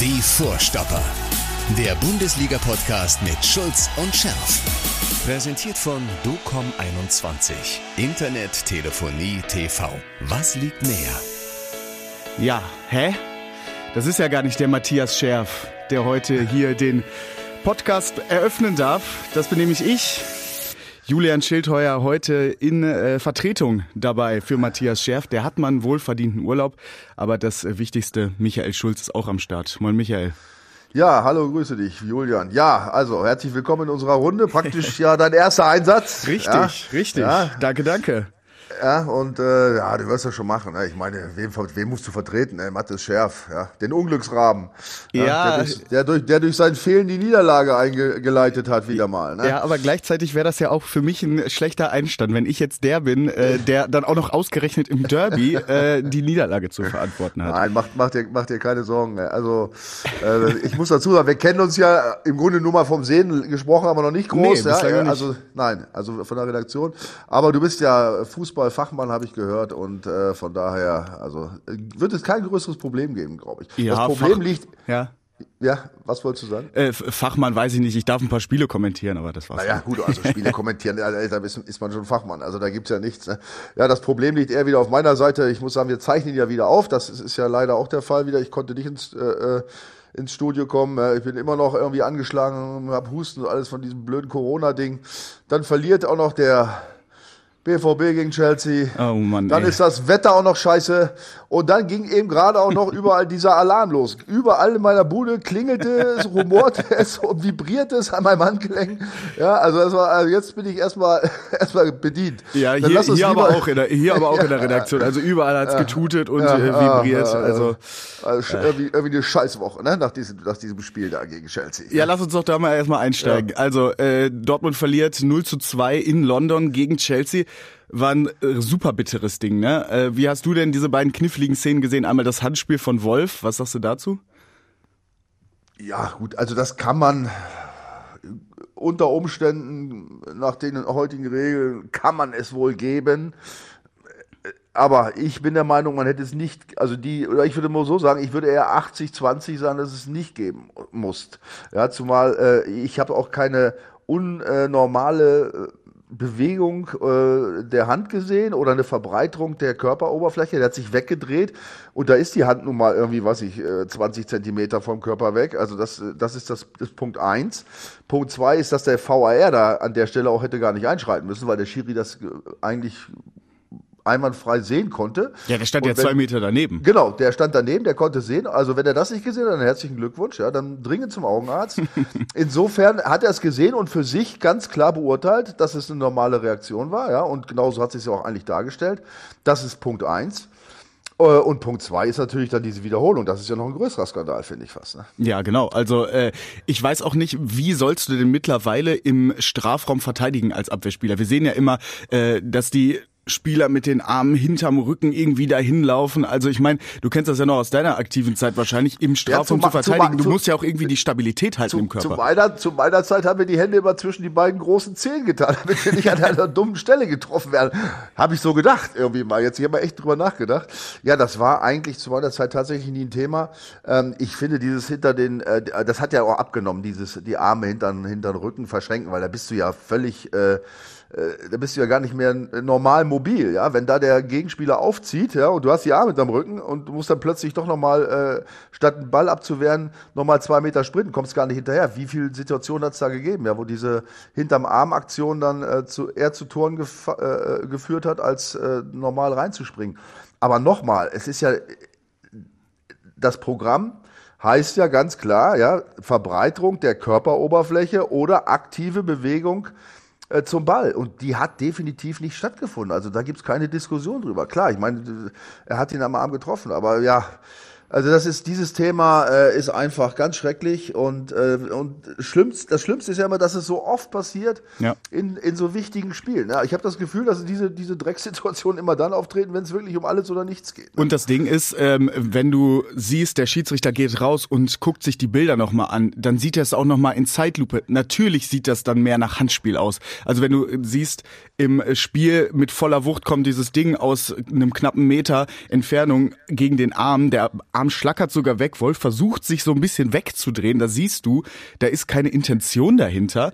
Die Vorstopper. Der Bundesliga-Podcast mit Schulz und Scherf. Präsentiert von DOCOM21. Internet, Telefonie, TV. Was liegt näher? Ja, hä? Das ist ja gar nicht der Matthias Scherf, der heute hier den Podcast eröffnen darf. Das bin nämlich ich. Julian Schildheuer heute in äh, Vertretung dabei für Matthias Scherf. Der hat mal einen wohlverdienten Urlaub, aber das Wichtigste, Michael Schulz ist auch am Start. Moin Michael. Ja, hallo, grüße dich, Julian. Ja, also herzlich willkommen in unserer Runde. Praktisch ja dein erster Einsatz. Richtig, ja, richtig. Ja. Danke, danke. Ja, und äh, ja, du wirst das schon machen. Ne? Ich meine, wen, wen musst du vertreten? Ey? Mattes Schärf, ja, den Unglücksraben. Ja. Der durch, der, durch, der durch sein Fehlen die Niederlage eingeleitet hat, wieder mal. Ne? Ja, aber gleichzeitig wäre das ja auch für mich ein schlechter Einstand, wenn ich jetzt der bin, äh, der dann auch noch ausgerechnet im Derby äh, die Niederlage zu verantworten hat. Nein, mach, mach, dir, mach dir keine Sorgen. Ey. Also, äh, ich muss dazu sagen, wir kennen uns ja im Grunde nur mal vom Sehen gesprochen, aber noch nicht groß. Nee, ja? nicht. Also, nein, also von der Redaktion. Aber du bist ja Fußballfachmann, habe ich gehört. Und äh, von daher, also äh, wird es kein größeres Problem geben, glaube ich. Ja, das Problem Fach- liegt. Ja. Ja, was wolltest du sagen? Äh, Fachmann weiß ich nicht, ich darf ein paar Spiele kommentieren, aber das war's. Naja, gut, also Spiele kommentieren, da ist, ist man schon Fachmann. Also da gibt's ja nichts. Ne? Ja, das Problem liegt eher wieder auf meiner Seite. Ich muss sagen, wir zeichnen ja wieder auf. Das ist, ist ja leider auch der Fall wieder. Ich konnte nicht ins, äh, äh, ins Studio kommen. Äh, Ich bin immer noch irgendwie angeschlagen, hab Husten und alles von diesem blöden Corona-Ding. Dann verliert auch noch der BVB gegen Chelsea. Oh Mann, Dann ey. ist das Wetter auch noch scheiße. Und dann ging eben gerade auch noch überall dieser Alarm los. Überall in meiner Bude klingelte es, rumorte es und vibrierte es an meinem Handgelenk. Ja, also, das war, also jetzt bin ich erstmal, erstmal bedient. Ja, hier, hier, lieber- aber auch in der, hier aber auch in der Redaktion. Also überall hat's getutet und Ja, äh, ja, vibriert. ja, Also Also sch- irgendwie, irgendwie eine Scheißwoche, ne? Nach diesem, nach diesem Spiel da gegen Chelsea. ja, lass uns doch da mal erstmal einsteigen. Also äh, Dortmund verliert 0 zu 2 in London gegen Chelsea. War ein äh, super bitteres Ding, ne? Äh, wie hast du denn diese beiden kniffligen Szenen gesehen? Einmal das Handspiel von Wolf, was sagst du dazu? Ja, gut, also das kann man unter Umständen, nach den heutigen Regeln, kann man es wohl geben. Aber ich bin der Meinung, man hätte es nicht, also die, oder ich würde mal so sagen, ich würde eher 80, 20 sagen, dass es nicht geben muss. Ja, zumal äh, ich habe auch keine unnormale Bewegung äh, der Hand gesehen oder eine Verbreiterung der Körperoberfläche. Der hat sich weggedreht und da ist die Hand nun mal irgendwie, weiß ich, äh, 20 Zentimeter vom Körper weg. Also das, äh, das ist das, das Punkt eins. Punkt zwei ist, dass der VAR da an der Stelle auch hätte gar nicht einschreiten müssen, weil der Schiri das äh, eigentlich einwandfrei sehen konnte. Ja, der stand Und ja wenn- zwei Meter daneben. Genau, der stand daneben, der konnte sehen. Also wenn er das nicht gesehen hat, dann herzlichen Glückwunsch. Ja, dann dringend zum Augenarzt. Insofern hat er es gesehen und für sich ganz klar beurteilt, dass es eine normale Reaktion war. Ja, und genauso hat sich ja auch eigentlich dargestellt. Das ist Punkt eins. Äh, Und Punkt zwei ist natürlich dann diese Wiederholung. Das ist ja noch ein größerer Skandal, finde ich fast. Ne? Ja, genau. Also äh, ich weiß auch nicht, wie sollst du denn mittlerweile im Strafraum verteidigen als Abwehrspieler? Wir sehen ja immer, äh, dass die Spieler mit den Armen hinterm Rücken irgendwie dahin laufen. Also ich meine, du kennst das ja noch aus deiner aktiven Zeit wahrscheinlich, im Strafraum zu zu zu verteidigen. ma- Du zu- musst ja auch irgendwie die Stabilität halten Zu, im zu, Körper. meiner, zu meiner Zeit haben wir die Hände immer zwischen die beiden großen Zehen getan, damit wir nicht an einer dummen Stelle getroffen werden. Habe ich so gedacht irgendwie mal. Jetzt hier mal echt drüber nachgedacht. Ja, das war eigentlich zu meiner Zeit tatsächlich nie ein Thema. Ähm, ich finde dieses hinter den, äh, das hat ja auch abgenommen, dieses die Arme hinter hinter den Rücken verschränken, weil da bist du ja völlig äh, äh, da bist du ja gar nicht mehr äh, normal mobil, ja. Wenn da der Gegenspieler aufzieht, ja, und du hast die Arme hinterm Rücken und du musst dann plötzlich doch nochmal, äh, statt einen Ball abzuwehren, nochmal zwei Meter sprinten, kommst gar nicht hinterher. Wie viele Situationen hat es da gegeben, ja, wo diese hinterm Arm-Aktion dann äh, zu, eher zu Toren gef äh, geführt hat, als äh, normal reinzuspringen. Aber nochmal, es ist ja das Programm heißt ja ganz klar, ja, Verbreiterung der Körperoberfläche oder aktive Bewegung äh, zum Ball. Und die hat definitiv nicht stattgefunden. Also da gibt's keine Diskussion drüber. Klar, ich meine, er hat ihn am Arm getroffen, aber ja, also das ist dieses Thema äh, ist einfach ganz schrecklich und äh, und schlimmst, das Schlimmste ist ja immer, dass es so oft passiert Ja. in, in so wichtigen Spielen. Ja, ich habe das Gefühl, dass diese diese Drecksituationen immer dann auftreten, wenn es wirklich um alles oder nichts geht. Und das Ding ist, ähm, wenn du siehst, der Schiedsrichter geht raus und guckt sich die Bilder nochmal an, dann sieht er es auch nochmal in Zeitlupe. Natürlich sieht das dann mehr nach Handspiel aus. Also wenn du äh, siehst, im Spiel mit voller Wucht kommt dieses Ding aus einem knappen Meter Entfernung gegen den Arm. Der Arm schlackert sogar weg. Wolf versucht sich so ein bisschen wegzudrehen. Da siehst du, da ist keine Intention dahinter.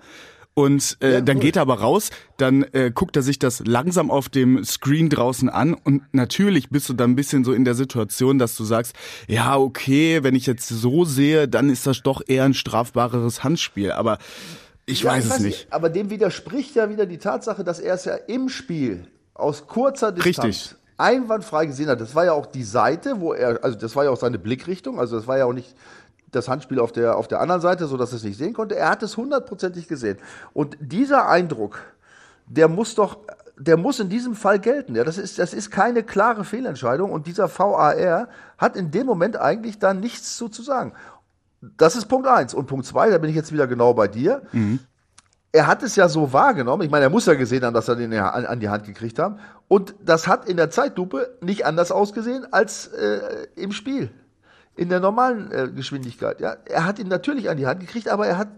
Und äh, ja, dann geht er aber raus, dann äh, guckt er sich das langsam auf dem Screen draußen an und natürlich bist du dann ein bisschen so in der Situation, dass du sagst, ja, okay, wenn ich jetzt so sehe, dann ist das doch eher ein strafbareres Handspiel. Aber ich ja, weiß es nicht. Aber dem widerspricht ja wieder die Tatsache, dass er es ja im Spiel aus kurzer Distanz Richtig. einwandfrei gesehen hat. Das war ja auch die Seite, wo er, also das war ja auch seine Blickrichtung, also das war ja auch nicht das Handspiel auf der, auf der anderen Seite, so dass er es nicht sehen konnte. Er hat es hundertprozentig gesehen. Und dieser Eindruck, der muss doch, der muss in diesem Fall gelten. Ja, das ist, das ist keine klare Fehlentscheidung und dieser VAR hat in dem Moment eigentlich da nichts zu, zu sagen. Das ist Punkt eins. Und Punkt zwei, da bin ich jetzt wieder genau bei dir. Mhm. Er hat es ja so wahrgenommen. Ich meine, er muss ja gesehen haben, dass er den an, an die Hand gekriegt haben. Und das hat in der Zeitlupe nicht anders ausgesehen als äh, im Spiel in der normalen äh, Geschwindigkeit. Ja, er hat ihn natürlich an die Hand gekriegt, aber er hat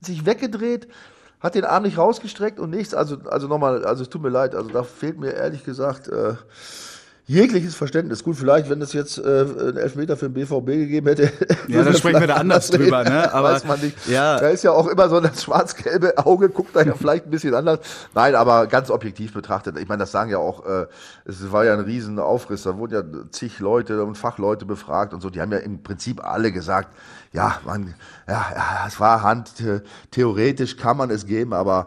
sich weggedreht, hat den Arm nicht rausgestreckt und nichts. Also, also nochmal, also es tut mir leid, also da fehlt mir ehrlich gesagt äh, jegliches Verständnis. Gut, vielleicht, wenn es jetzt äh, einen Elfmeter für den BVB gegeben hätte. Ja, dann sprechen wir da anders drüber, ne? Aber weiß man nicht. Ja. Da ist ja auch immer so das schwarz-gelbe Auge, guckt da ja vielleicht ein bisschen anders. Nein, aber ganz objektiv betrachtet, ich meine, das sagen ja auch, äh, es war ja ein riesen Aufriss, da wurden ja zig Leute und Fachleute befragt und so, die haben ja im Prinzip alle gesagt, ja, man, ja, ja es war Hand, theoretisch kann man es geben, aber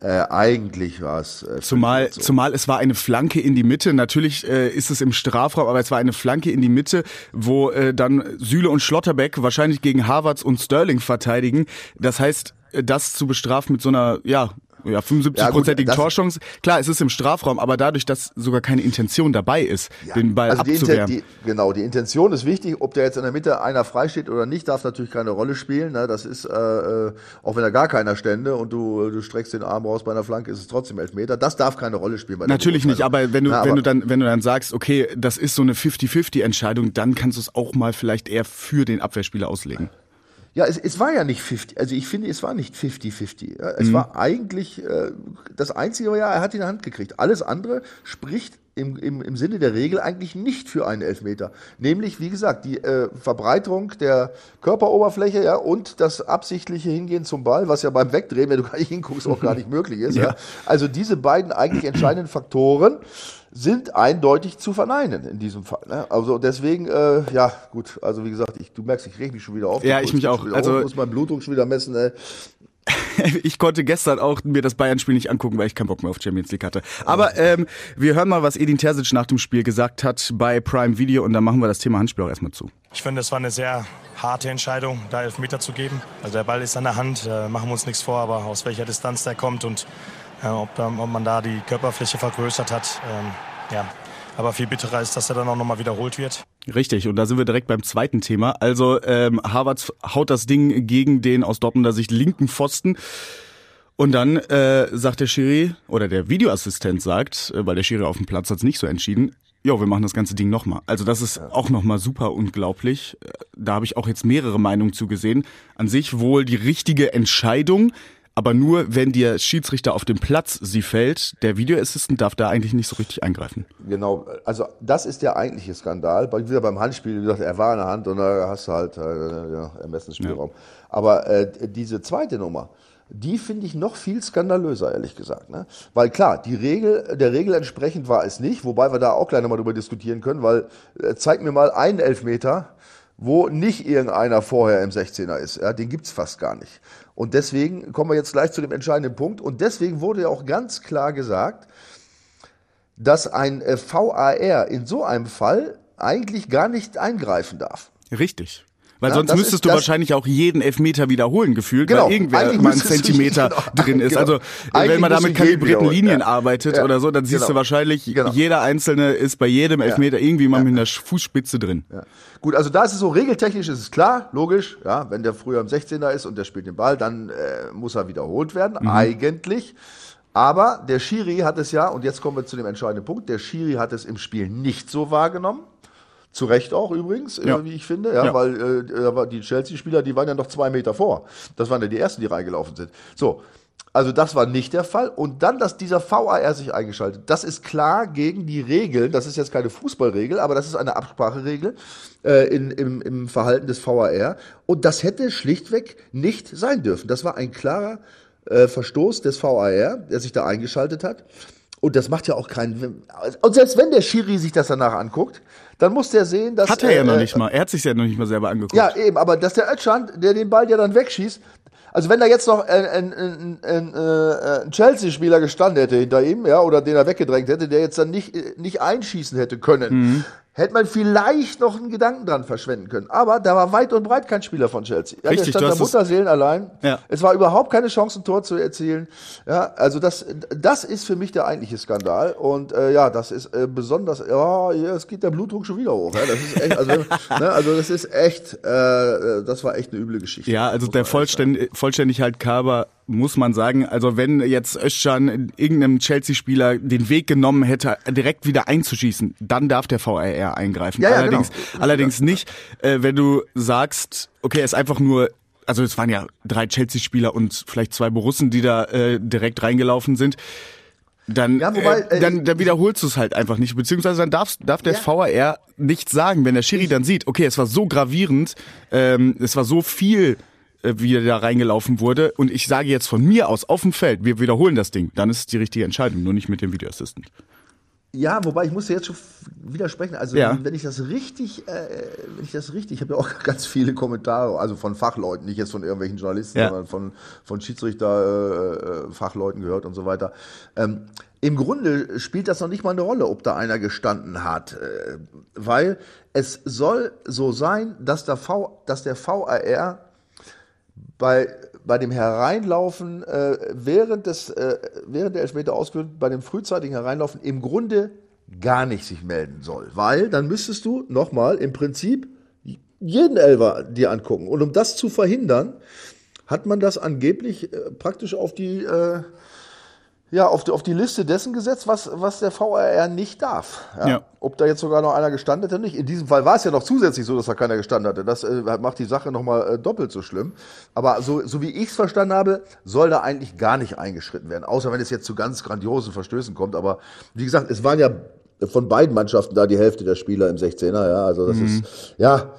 äh, eigentlich war es. Äh, zumal, so. zumal es war eine Flanke in die Mitte. Natürlich äh, ist es im Strafraum, aber es war eine Flanke in die Mitte, wo äh, dann Süle und Schlotterbeck wahrscheinlich gegen Harvards und Sterling verteidigen. Das heißt, äh, das zu bestrafen mit so einer ja ja, 75-prozentigen ja, Torchance. Klar, es ist im Strafraum, aber dadurch, dass sogar keine Intention dabei ist, ja, den Ball also abzuwehren. Die, die, genau, die Intention ist wichtig. Ob der jetzt in der Mitte einer frei steht oder nicht, darf natürlich keine Rolle spielen. Ne? Das ist, äh, äh, auch wenn da gar keiner stände und du, du streckst den Arm raus bei einer Flanke, ist es trotzdem Elfmeter. Das darf keine Rolle spielen. natürlich nicht, aber wenn du, Na, wenn du dann, wenn du dann sagst, okay, das ist so eine 50-50-Entscheidung, dann kannst du es auch mal vielleicht eher für den Abwehrspieler auslegen. Ja, es, es war ja nicht 50, also ich finde, es war nicht 50-50. Ja. Es mhm. war eigentlich äh, das Einzige, ja, er hat in der Hand gekriegt. Alles andere spricht im, im, im Sinne der Regel eigentlich nicht für einen Elfmeter. Nämlich, wie gesagt, die äh, Verbreiterung der Körperoberfläche ja, und das absichtliche Hingehen zum Ball, was ja beim Wegdrehen, wenn du gar nicht hinguckst, auch gar nicht möglich ist. ja. ja. Also diese beiden eigentlich entscheidenden Faktoren sind eindeutig zu verneinen in diesem Fall. Ne? Also deswegen, äh, ja gut, also wie gesagt, ich, du merkst, ich reg mich schon wieder auf. Ja, ich mich auch. Also ich muss meinen Blutdruck schon wieder messen. Ey. ich konnte gestern auch mir das Bayern-Spiel nicht angucken, weil ich keinen Bock mehr auf Champions League hatte. Aber ähm, wir hören mal, was Edin Terzic nach dem Spiel gesagt hat bei Prime Video und dann machen wir das Thema Handspiel auch erstmal zu. Ich finde, es war eine sehr harte Entscheidung, da Elfmeter zu geben. Also der Ball ist an der Hand, äh, machen wir uns nichts vor, aber aus welcher Distanz der kommt und äh, ob, ob, man da die Körperfläche vergrößert hat. Ähm, ja, aber viel bitterer ist, dass er dann auch nochmal wiederholt wird. Richtig, und da sind wir direkt beim zweiten Thema. Also ähm, Harvard haut das Ding gegen den aus Dortmunder Sicht linken Pfosten. Und dann äh, sagt der Schiri, oder der Videoassistent sagt, äh, weil der Schiri auf dem Platz hat es nicht so entschieden, ja, wir machen das ganze Ding nochmal. Also das ist auch nochmal super unglaublich. Äh, da habe ich auch jetzt mehrere Meinungen zu gesehen. An sich wohl die richtige Entscheidung, aber nur, wenn der Schiedsrichter auf dem Platz sie fällt. Der Videoassistent darf da eigentlich nicht so richtig eingreifen. Genau, also das ist der eigentliche Skandal. Wieder beim Handspiel, wie gesagt, er war in der Hand und da hast du halt äh, ja, Ermessensspielraum. Ja. Aber äh, diese zweite Nummer, die finde ich noch viel skandalöser, ehrlich gesagt. Ne? Weil klar, die Regel, der Regel entsprechend war es nicht, wobei wir da auch gleich nochmal drüber diskutieren können, weil äh, zeig mir mal einen Elfmeter, wo nicht irgendeiner vorher im 16er ist. Ja, den gibt's fast gar nicht. Und deswegen kommen wir jetzt gleich zu dem entscheidenden Punkt. Und deswegen wurde ja auch ganz klar gesagt, dass ein äh, VAR in so einem Fall eigentlich gar nicht eingreifen darf. Richtig. Weil ja, sonst müsstest du wahrscheinlich auch jeden Elfmeter wiederholen gefühlt, genau, weil irgendwer mal ein Zentimeter genau, drin ist. Genau. Also wenn man da mit kalibrierten Linien ja. arbeitet ja. oder so, dann siehst genau. du wahrscheinlich, genau. jeder Einzelne ist bei jedem Elfmeter irgendwie mal mit einer Fußspitze drin. Gut, also da ist es so, regeltechnisch ist es klar, logisch, ja, wenn der früher im 16er ist und der spielt den Ball, dann äh, muss er wiederholt werden, mhm. eigentlich. Aber der Schiri hat es ja, und jetzt kommen wir zu dem entscheidenden Punkt, der Schiri hat es im Spiel nicht so wahrgenommen. Zu Recht auch übrigens, äh, ja. äh, wie ich finde, ja, ja. weil äh, die Chelsea-Spieler, die waren ja noch zwei Meter vor. Das waren ja die ersten, die reingelaufen sind. So, Also das war nicht der Fall. Und dann, dass dieser VAR sich eingeschaltet. Das ist klar gegen die Regeln. Das ist jetzt keine Fußballregel, aber das ist eine Abspracheregel äh, in, im, im Verhalten des VAR. Und das hätte schlichtweg nicht sein dürfen. Das war ein klarer äh, Verstoß des VAR, der sich da eingeschaltet hat. Und das macht ja auch keinen. Und selbst wenn der Schiri sich das danach anguckt, dann muss der sehen, dass. Hat er ja äh, noch nicht mal. Er hat sich ja noch nicht mal selber angeguckt. Ja, eben, aber dass der Özcan, der den Ball ja dann wegschießt, also wenn da jetzt noch ein, ein, ein, äh, ein Chelsea-Spieler gestanden hätte hinter ihm, ja, oder den er weggedrängt hätte, der jetzt dann nicht, nicht einschießen hätte können, mhm hätte man vielleicht noch einen Gedanken dran verschwenden können. Aber da war weit und breit kein Spieler von Chelsea. Ja, Richtig, der stand da Mutterseelen allein. Ja. Es war überhaupt keine Chance, ein Tor zu erzielen. Ja, also das, das ist für mich der eigentliche Skandal. Und äh, ja, das ist äh, besonders, ja, es geht der Blutdruck schon wieder hoch. Ja, das ist echt, also, ne, also das ist echt, äh, das war echt eine üble Geschichte. Ja, also der Vollständ Vollständigkeit Kaber muss man sagen. Also wenn jetzt Özcan irgendeinem Chelsea-Spieler den Weg genommen hätte, direkt wieder einzuschießen, dann darf der VAR eingreifen. Ja, ja, allerdings, genau. allerdings nicht, äh, wenn du sagst, okay, er ist einfach nur also es waren ja drei Chelsea-Spieler und vielleicht zwei Borussen, die da äh, direkt reingelaufen sind. Dann, ja, wobei, äh, dann, dann wiederholst du es halt einfach nicht. Beziehungsweise dann darfst, darf der ja. VAR nichts sagen, wenn der Schiri dann sieht, okay, es war so gravierend, ähm, es war so viel äh, wie er da reingelaufen wurde. Und ich sage jetzt von mir aus auf dem Feld, wir wiederholen das Ding. Dann ist es die richtige Entscheidung, nur nicht mit dem Video Assistant. Ja, wobei ich muss jetzt schon widersprechen. Also ja. wenn ich das richtig, äh, wenn ich das richtig, ich habe ja auch ganz viele Kommentare, also von Fachleuten, nicht jetzt von irgendwelchen Journalisten, ja. sondern von von Schiedsrichter, äh, Fachleuten gehört und so weiter. Ähm, Im Grunde spielt das noch nicht mal eine Rolle, ob da einer gestanden hat, äh, weil es soll so sein, dass der V, dass der VAR bei, bei dem Hereinlaufen äh, während, des, äh, während der Elfmeter ausgeführt, bei dem frühzeitigen Hereinlaufen im Grunde gar nicht sich melden soll. Weil dann müsstest du nochmal im Prinzip jeden Elfer dir angucken. Und um das zu verhindern, hat man das angeblich äh, praktisch auf die äh, ja, auf die, auf die Liste dessen gesetzt, was, was der VRR nicht darf. Ja. ja. Ob da jetzt sogar noch einer gestanden hätte, nicht. In diesem Fall war es ja noch zusätzlich so, dass da keiner gestanden hatte. Das äh, macht die Sache nochmal äh, doppelt so schlimm. Aber so, so wie ich es verstanden habe, soll da eigentlich gar nicht eingeschritten werden. Außer wenn es jetzt zu ganz grandiosen Verstößen kommt. Aber wie gesagt, es waren ja von beiden Mannschaften da die Hälfte der Spieler im 16er. Ja, also das mhm. ist, ja,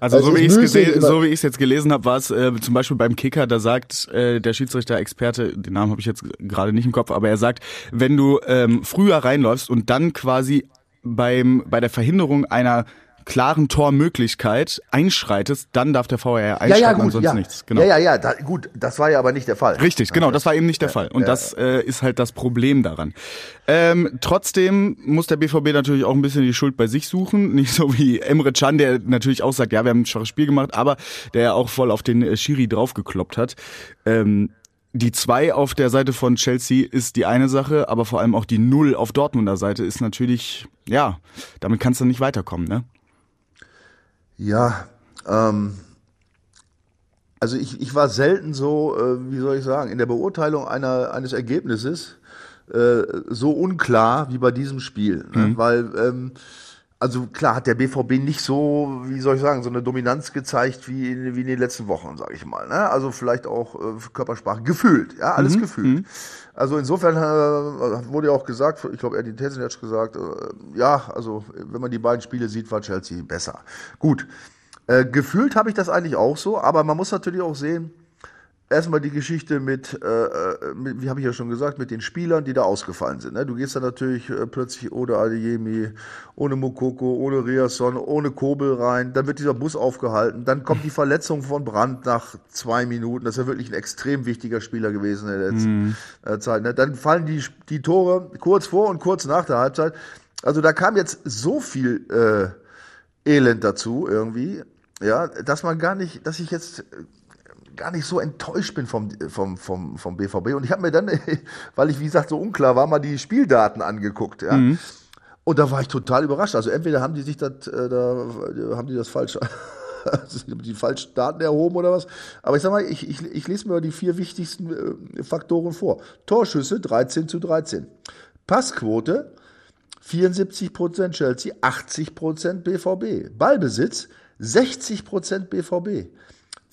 also so wie, ich gesehen, so wie ich es jetzt gelesen habe, war es äh, zum Beispiel beim Kicker, da sagt äh, der Schiedsrichter-Experte, den Namen habe ich jetzt gerade nicht im Kopf, aber er sagt, wenn du ähm, früher reinläufst und dann quasi beim bei der Verhinderung einer klaren Tormöglichkeit einschreitest, dann darf der VAR einschreiten, ja, ja, gut, ansonsten ja. nichts. Genau. Ja, ja, ja, da, gut, das war ja aber nicht der Fall. Richtig, genau, das war eben nicht der Fall. Und das äh, ist halt das Problem daran. Ähm, trotzdem muss der BVB natürlich auch ein bisschen die Schuld bei sich suchen. Nicht so wie Emre Can, der natürlich auch sagt, ja, wir haben ein schwaches Spiel gemacht, aber der ja auch voll auf den äh, Schiri draufgekloppt hat. Ähm, die zwei auf der Seite von Chelsea ist die eine Sache, aber vor allem auch die Null auf Dortmunder Seite ist natürlich, ja, damit kannst du nicht weiterkommen, ne? Ja, ähm, also ich, ich war selten so, äh, wie soll ich sagen, in der Beurteilung einer, eines Ergebnisses äh, so unklar wie bei diesem Spiel. Ne? Mhm. Weil, ähm, also klar hat der BVB nicht so, wie soll ich sagen, so eine Dominanz gezeigt wie in, wie in den letzten Wochen, sage ich mal. Ne? Also vielleicht auch äh, Körpersprache gefühlt, ja, alles mhm. gefühlt. Mhm. Also insofern äh, wurde ja auch gesagt, ich glaube, Eddie Tessin hat gesagt, äh, ja, also wenn man die beiden Spiele sieht, war Chelsea besser. Gut, äh, gefühlt habe ich das eigentlich auch so, aber man muss natürlich auch sehen, erstmal die Geschichte mit, äh, äh, mit wie habe ich ja schon gesagt, mit den Spielern, die da ausgefallen sind. Ne? Du gehst da natürlich äh, plötzlich ohne Adeyemi, ohne Mokoko, ohne Riasson, ohne Kobel rein. Dann wird dieser Bus aufgehalten. Dann kommt die Verletzung von Brandt nach zwei Minuten. Das ist ja wirklich ein extrem wichtiger Spieler gewesen in der letzten. Äh, Zeit. Ne? Dann fallen die, die Tore kurz vor und kurz nach der Halbzeit. Also da kam jetzt so viel äh, Elend dazu irgendwie, ja, dass man gar nicht, dass ich jetzt gar nicht so enttäuscht bin vom, vom, vom, vom BVB. Und ich habe mir dann, weil ich, wie gesagt, so unklar war, mal die Spieldaten angeguckt. Ja. Mhm. Und da war ich total überrascht. Also entweder haben die sich das, äh, da haben die das falsch, die falschen Daten erhoben oder was. Aber ich sag mal, ich, ich, ich lese mir die vier wichtigsten äh, Faktoren vor. Torschüsse 13 zu 13. Passquote 74% Chelsea, 80% BVB. Ballbesitz 60% BVB.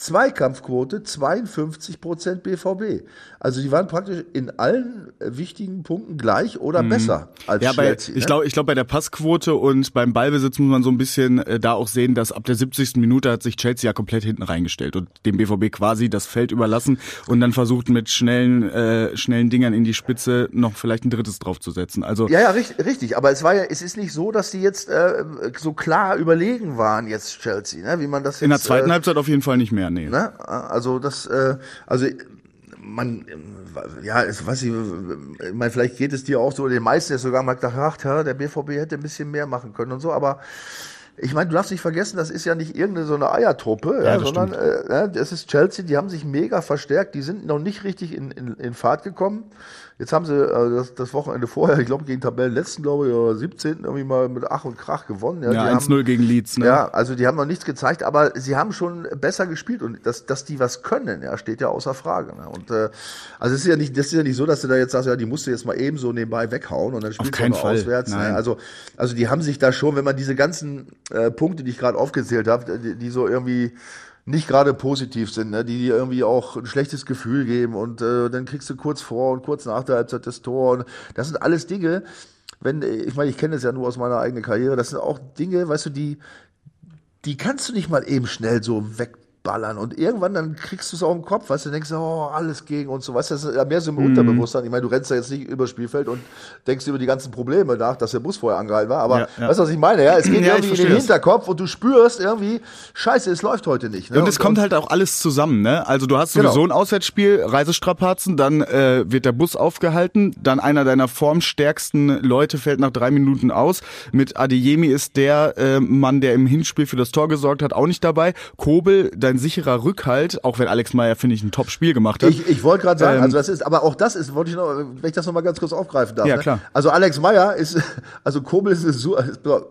Zweikampfquote 52 Prozent BVB. Also die waren praktisch in allen wichtigen Punkten gleich oder mhm. besser als ja, bei, Chelsea. Ich ne? glaube, ich glaube bei der Passquote und beim Ballbesitz muss man so ein bisschen äh, da auch sehen, dass ab der 70. Minute hat sich Chelsea ja komplett hinten reingestellt und dem BVB quasi das Feld überlassen und dann versucht mit schnellen äh, schnellen Dingern in die Spitze noch vielleicht ein drittes draufzusetzen. Also ja, ja, richtig, richtig. Aber es war ja, es ist nicht so, dass sie jetzt äh, so klar überlegen waren jetzt Chelsea, ne? wie man das jetzt, in der zweiten äh, Halbzeit auf jeden Fall nicht mehr nee. Ne? Also das, äh, also man, ja, es, weiß ich, ich meine, vielleicht geht es dir auch so, den meisten ist sogar mal gedacht, ach, ja, der BVB hätte ein bisschen mehr machen können und so, aber ich meine, du darfst nicht vergessen, das ist ja nicht irgendeine so eine Eiertruppe, ja, ja, sondern äh, das ist Chelsea, die haben sich mega verstärkt, die sind noch nicht richtig in, in, in Fahrt gekommen. Jetzt haben sie äh, das, das Wochenende vorher, ich glaube gegen Tabellenletzten, glaube ich, oder 17. irgendwie mal mit Ach und Krach gewonnen. Ja, ja 1-0 gegen Leeds. Ne? Ja, also die haben noch nichts gezeigt, aber sie haben schon besser gespielt und dass, dass die was können, ja, steht ja außer Frage. Ne? Und äh, also es ist ja nicht, das ist ja nicht so, dass du da jetzt sagst, ja, die musst du jetzt mal eben so nebenbei weghauen und dann spielst du Fall. auswärts. Ne? Also, also die haben sich da schon, wenn man diese ganzen äh, Punkte, die ich gerade aufgezählt habe, die, die so irgendwie nicht gerade positiv sind, ne? die dir irgendwie auch ein schlechtes Gefühl geben und äh, dann kriegst du kurz vor und kurz nach der Halbzeit das Tor. Und das sind alles Dinge, wenn, ich meine, ich kenne es ja nur aus meiner eigenen Karriere, das sind auch Dinge, weißt du, die, die kannst du nicht mal eben schnell so weg ballern und irgendwann dann kriegst du es auch im Kopf, weißt du, denkst du, oh, alles gegen und so, weißt du, das ist ja mehr so im mm. Unterbewusstsein. Ich meine, du rennst da jetzt nicht über Spielfeld und denkst über die ganzen Probleme nach, dass der Bus vorher angehalten war, aber ja, ja. weißt du, was ich meine? Ja, es geht ja, irgendwie in den Hinterkopf und du spürst irgendwie, scheiße, es läuft heute nicht. Ne? Und es und, kommt halt auch alles zusammen, ne? Also du hast sowieso genau. ein Auswärtsspiel, Reisestrapazen, dann äh, wird der Bus aufgehalten, dann einer deiner formstärksten Leute fällt nach drei Minuten aus. Mit Adeyemi ist der äh, Mann, der im Hinspiel für das Tor gesorgt hat, auch nicht dabei. Kobel, dein ein sicherer Rückhalt, auch wenn Alex Meyer, finde ich, ein Top-Spiel gemacht hat. Ich, ich wollte gerade sagen, ähm, also das ist, aber auch das ist, wollte ich noch, wenn ich das noch mal ganz kurz aufgreifen darf. Ja, ne? klar. Also Alex Meyer ist, also Kobel ist, so,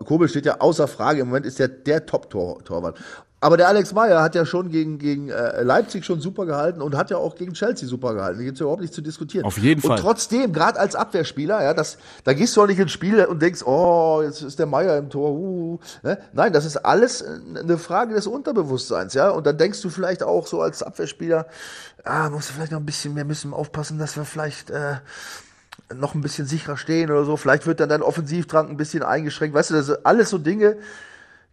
Kobel steht ja außer Frage, im Moment ist der der Top-Torwart. Aber der Alex Meyer hat ja schon gegen, gegen äh, Leipzig schon super gehalten und hat ja auch gegen Chelsea super gehalten. Da gibt es ja überhaupt nicht zu diskutieren. Auf jeden Fall. Und trotzdem, gerade als Abwehrspieler, ja, das, da gehst du auch nicht ins Spiel und denkst, oh, jetzt ist der Meyer im Tor. Uh, ne? Nein, das ist alles eine Frage des Unterbewusstseins, ja. Und dann denkst du vielleicht auch so als Abwehrspieler, ah, musst du vielleicht noch ein bisschen mehr müssen aufpassen, dass wir vielleicht äh, noch ein bisschen sicherer stehen oder so. Vielleicht wird dann dein Offensivdrang ein bisschen eingeschränkt. Weißt du, das sind alles so Dinge,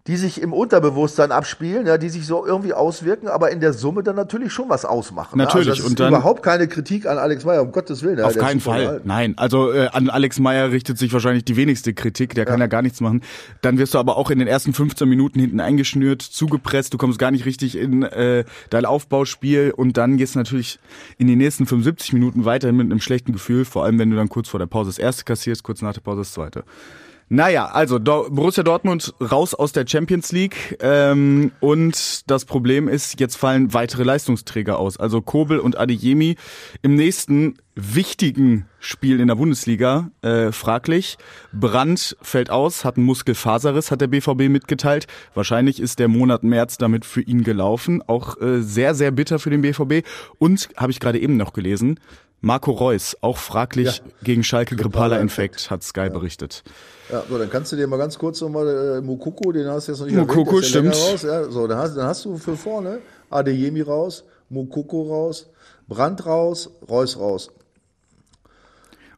die sich im Unterbewusstsein abspielen, ja, die sich so irgendwie auswirken, aber in der Summe dann natürlich schon was ausmachen. Natürlich. Ja? Also und dann überhaupt keine Kritik an Alex Meyer, um Gottes Willen. Ja, auf keinen Fall. Gehalten. Nein, also äh, an Alex Meyer richtet sich wahrscheinlich die wenigste Kritik, der kann ja. ja gar nichts machen. Dann wirst du aber auch in den ersten 15 Minuten hinten eingeschnürt, zugepresst, du kommst gar nicht richtig in äh, dein Aufbauspiel und dann gehst du natürlich in die nächsten 75 Minuten weiterhin mit einem schlechten Gefühl, vor allem wenn du dann kurz vor der Pause das erste kassierst, kurz nach der Pause das zweite. Naja, also Do Borussia Dortmund raus aus der Champions League ähm, und das Problem ist, jetzt fallen weitere Leistungsträger aus. Also Kobel und Adeyemi im nächsten wichtigen Spiel in der Bundesliga äh, fraglich. Brandt fällt aus, hat einen Muskelfaserriss, hat der BVB mitgeteilt. Wahrscheinlich ist der Monat März damit für ihn gelaufen. Auch äh, sehr, sehr bitter für den BVB. Und, habe ich gerade eben noch gelesen, Marco Reus, auch fraglich ja. gegen Schalke grippaler Infekt, hat Sky ja. berichtet. Ja, so, dann kannst du dir mal ganz kurz nochmal äh, Mukoko, den hast du jetzt noch nicht Mukoko, erwähnt, stimmt. Raus. Ja, so, dann hast, dann hast du für vorne Adeyemi raus, Mukoko raus, Brandt raus, Reus raus.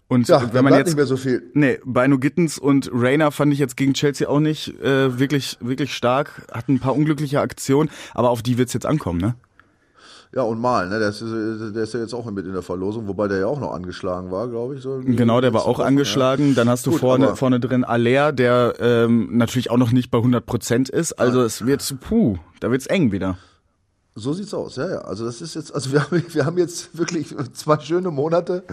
Und ja, wenn man jetzt nicht mehr so viel. Nee, Beino Gittens und Rainer fand ich jetzt gegen Chelsea auch nicht äh, wirklich wirklich stark, hatten ein paar unglückliche Aktionen, aber auf die wird's jetzt ankommen, ne? Ja, und Mal, ne? Der ist, der ist ja jetzt auch mit in der Verlosung, wobei der ja auch noch angeschlagen war, glaube ich. So genau, der war auch angeschlagen. Ja. Dann hast du Gut, vorne, vorne drin Aller, der ähm, natürlich auch noch nicht bei 100 Prozent ist. Also es wird, puh, da wird's eng wieder. So sieht's aus, ja, ja. Also das ist jetzt, also wir haben, wir haben jetzt wirklich zwei schöne Monate,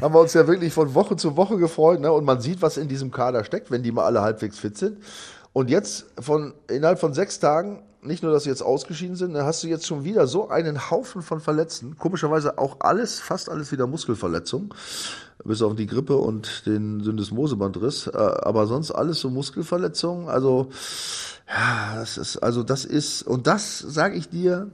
haben wir uns ja wirklich von Woche zu Woche gefreut, ne? Und man sieht, was in diesem Kader steckt, wenn die mal alle halbwegs fit sind. Und jetzt von innerhalb von sechs Tagen nicht nur, dass sie jetzt ausgeschieden sind, dann hast du jetzt schon wieder so einen Haufen von Verletzten. Komischerweise auch alles, fast alles wieder Muskelverletzungen. Bis auf die Grippe und den Syndesmosebandriss. Äh, aber sonst alles so Muskelverletzungen. Also, ja, das ist, also das ist, und das sage ich dir,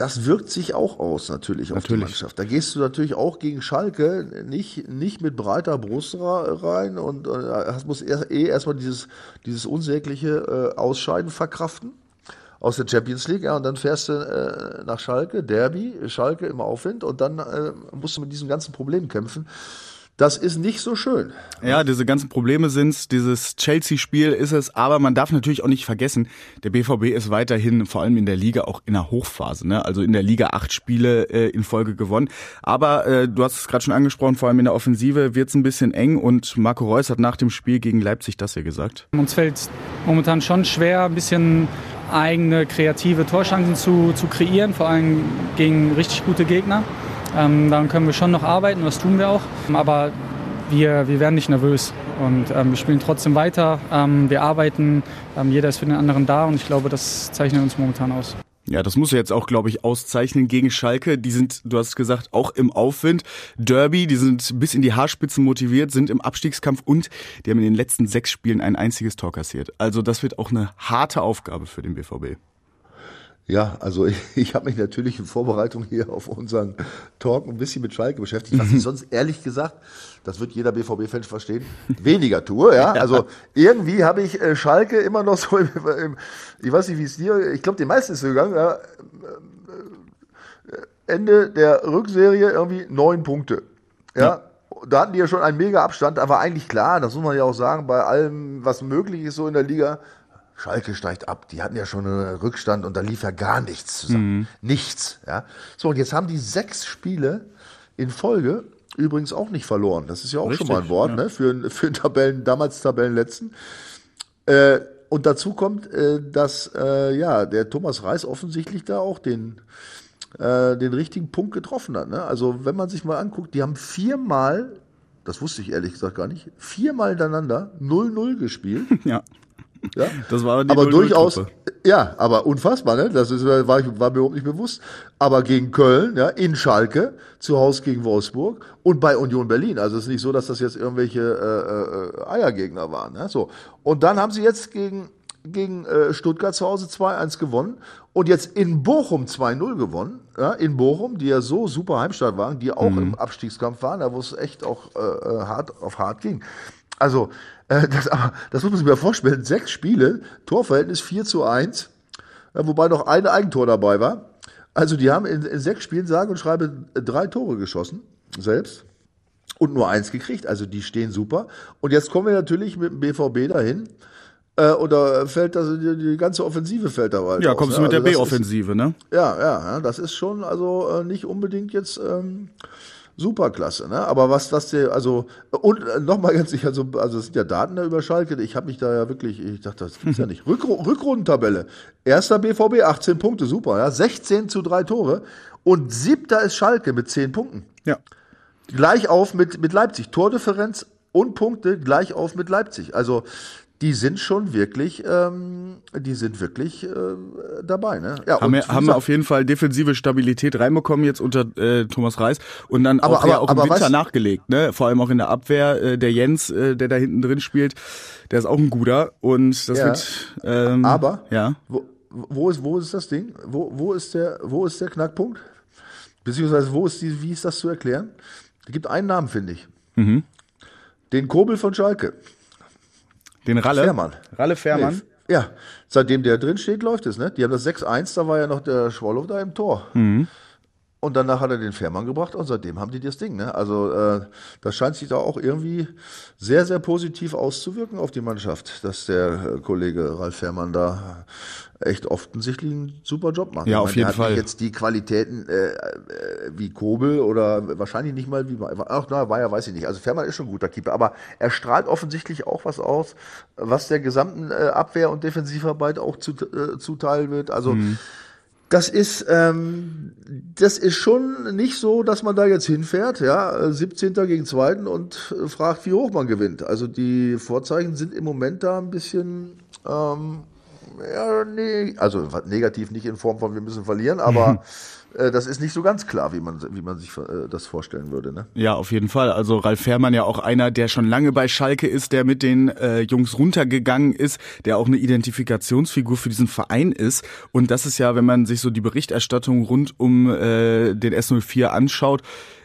das wirkt sich auch aus natürlich auf natürlich. die Mannschaft. Da gehst du natürlich auch gegen Schalke nicht, nicht mit breiter Brust rein und äh, musst erst, eh erstmal dieses, dieses unsägliche äh, Ausscheiden verkraften. Aus der Champions League, ja, und dann fährst du äh, nach Schalke, Derby, Schalke im Aufwind und dann äh, musst du mit diesen ganzen Problemen kämpfen. Das ist nicht so schön. Ja, diese ganzen Probleme sind's. Dieses Chelsea-Spiel ist es. Aber man darf natürlich auch nicht vergessen, der BVB ist weiterhin, vor allem in der Liga, auch in der Hochphase. Ne? Also in der Liga acht Spiele äh, in Folge gewonnen. Aber äh, du hast es gerade schon angesprochen, vor allem in der Offensive wird's ein bisschen eng. Und Marco Reus hat nach dem Spiel gegen Leipzig das hier gesagt. Uns fällt momentan schon schwer, ein bisschen eigene kreative Torchancen zu, zu kreieren, vor allem gegen richtig gute Gegner. Ähm, daran können wir schon noch arbeiten, das tun wir auch. Aber wir, wir werden nicht nervös und ähm, wir spielen trotzdem weiter. Ähm, wir arbeiten, ähm, jeder ist für den anderen da und ich glaube, das zeichnet uns momentan aus. Ja, das muss er jetzt auch, glaube ich, auszeichnen gegen Schalke. Die sind, du hast gesagt, auch im Aufwind. Derby, die sind bis in die Haarspitzen motiviert, sind im Abstiegskampf und die haben in den letzten sechs Spielen ein einziges Tor kassiert. Also das wird auch eine harte Aufgabe für den BVB. Ja, also ich, ich habe mich natürlich in Vorbereitung hier auf unseren Talk ein bisschen mit Schalke beschäftigt, was ich sonst ehrlich gesagt, das wird jeder BVB-Fan verstehen, weniger tue. Ja, also irgendwie habe ich äh, Schalke immer noch so im, im ich weiß nicht, wie es dir, ich glaube, den meisten ist es gegangen. Ja, Ende der Rückserie irgendwie neun Punkte. Ja. ja. Da hatten die ja schon einen mega Abstand, aber eigentlich klar, das muss man ja auch sagen, bei allem, was möglich ist so in der Liga, Schalke steigt ab. Die hatten ja schon einen Rückstand und da lief ja gar nichts zusammen. Mhm. Nichts. Ja. So, und jetzt haben die sechs Spiele in Folge übrigens auch nicht verloren. Das ist ja auch Richtig, schon mal ein Wort, ja. ne? Für, für Tabellen, damals Tabellenletzten. Äh, und dazu kommt, äh, dass äh, ja, der Thomas Reis offensichtlich da auch den, äh, den richtigen Punkt getroffen hat. Ne? Also, wenn man sich mal anguckt, die haben viermal, das wusste ich ehrlich gesagt gar nicht, viermal hintereinander 0-0 gespielt. Ja. Ja? Das war die aber durchaus, ja, aber unfassbar, ne? Das ist, war, war mir überhaupt nicht bewusst. Aber gegen Köln, ja, in Schalke, zu Hause gegen Wolfsburg und bei Union Berlin. Also es ist nicht so, dass das jetzt irgendwelche äh, äh, Eiergegner waren. Ne? So. Und dann haben sie jetzt gegen, gegen äh, Stuttgart zu Hause 2-1 gewonnen und jetzt in Bochum 2-0 gewonnen. Ja, in Bochum, die ja so super Heimstadt waren, die auch mhm. im Abstiegskampf waren, da wo es echt auch äh, äh hart auf hart ging. Also, äh, das, aber, das muss man sich mal vorstellen. Sechs Spiele, Torverhältnis 4 zu 1, äh, wobei noch ein Eigentor dabei war. Also, die haben in, in sechs Spielen, sage und schreibe, drei Tore geschossen, selbst. Und nur eins gekriegt. Also, die stehen super. Und jetzt kommen wir natürlich mit dem BVB dahin. Äh, oder fällt das, die, ganze Offensive fällt da weiter. Ja, kommst aus, du mit ne? der also B-Offensive, ne? Ja, ja, das ist schon also äh, nicht unbedingt jetzt ähm, Superklasse, ne? Aber was das der, also, und äh, nochmal ganz sicher, also, also es sind ja Daten da über Schalke. Ich habe mich da ja wirklich, ich dachte, das gibt's ja nicht. Rückru Rückrundentabelle. Erster BVB, 18 Punkte, super, ja. 16 zu drei Tore. Und siebter ist Schalke mit 10 Punkten. Ja. Gleich auf mit, mit Leipzig. Tordifferenz und Punkte gleich auf mit Leipzig. Also die sind schon wirklich, ähm, die sind wirklich äh, dabei. Ne? Ja, haben wir, haben wir auf jeden Fall defensive Stabilität reinbekommen jetzt unter äh, Thomas Reis und dann aber, auch, aber, ja, auch aber im Winter was? nachgelegt, ne? Vor allem auch in der Abwehr. Äh, der Jens, äh, der da hinten drin spielt, der ist auch ein guter und das ja. wird. Ähm, aber ja. Wo, wo ist wo ist das Ding? Wo wo ist der wo ist der Knackpunkt? Beziehungsweise wo ist die wie ist das zu erklären? Es gibt einen Namen finde ich. Mhm. Den Kobel von Schalke. Den Ralle? Fährmann. Ralle Fährmann? Nee, ja, seitdem der drin steht, läuft es. Ne? Die haben das 6-1, da war ja noch der Schwollow da im Tor. Mhm. Und danach hat er den Fährmann gebracht und seitdem haben die das Ding. Ne? Also äh, das scheint sich da auch irgendwie sehr, sehr positiv auszuwirken auf die Mannschaft, dass der äh, Kollege Ralf Fährmann da echt offensichtlich einen super Job macht. Ja, auf jeden der Fall. Hat nicht jetzt die Qualitäten äh, äh, wie Kobel oder wahrscheinlich nicht mal wie ach na, war ja weiß ich nicht. Also Fährmann ist schon ein guter Keeper, aber er strahlt offensichtlich auch was aus, was der gesamten äh, Abwehr und Defensivarbeit auch zu, äh, zuteil wird. Also mhm das ist, ähm, das ist schon nicht so, dass man da jetzt hinfährt, ja, 17. gegen 2. und fragt, wie hoch man gewinnt. Also die Vorzeichen sind im Moment da ein bisschen, ähm, ja, nee, also negativ nicht in Form von wir müssen verlieren, aber Äh, das ist nicht so ganz klar, wie man, wie man sich äh, das vorstellen würde. Ne? Ja, auf jeden Fall. Also Ralf Fährmann ja auch einer, der schon lange bei Schalke ist, der mit den äh, Jungs runtergegangen ist, der auch eine Identifikationsfigur für diesen Verein ist. Und das ist ja, wenn man sich so die Berichterstattung rund um äh, den S04 anschaut,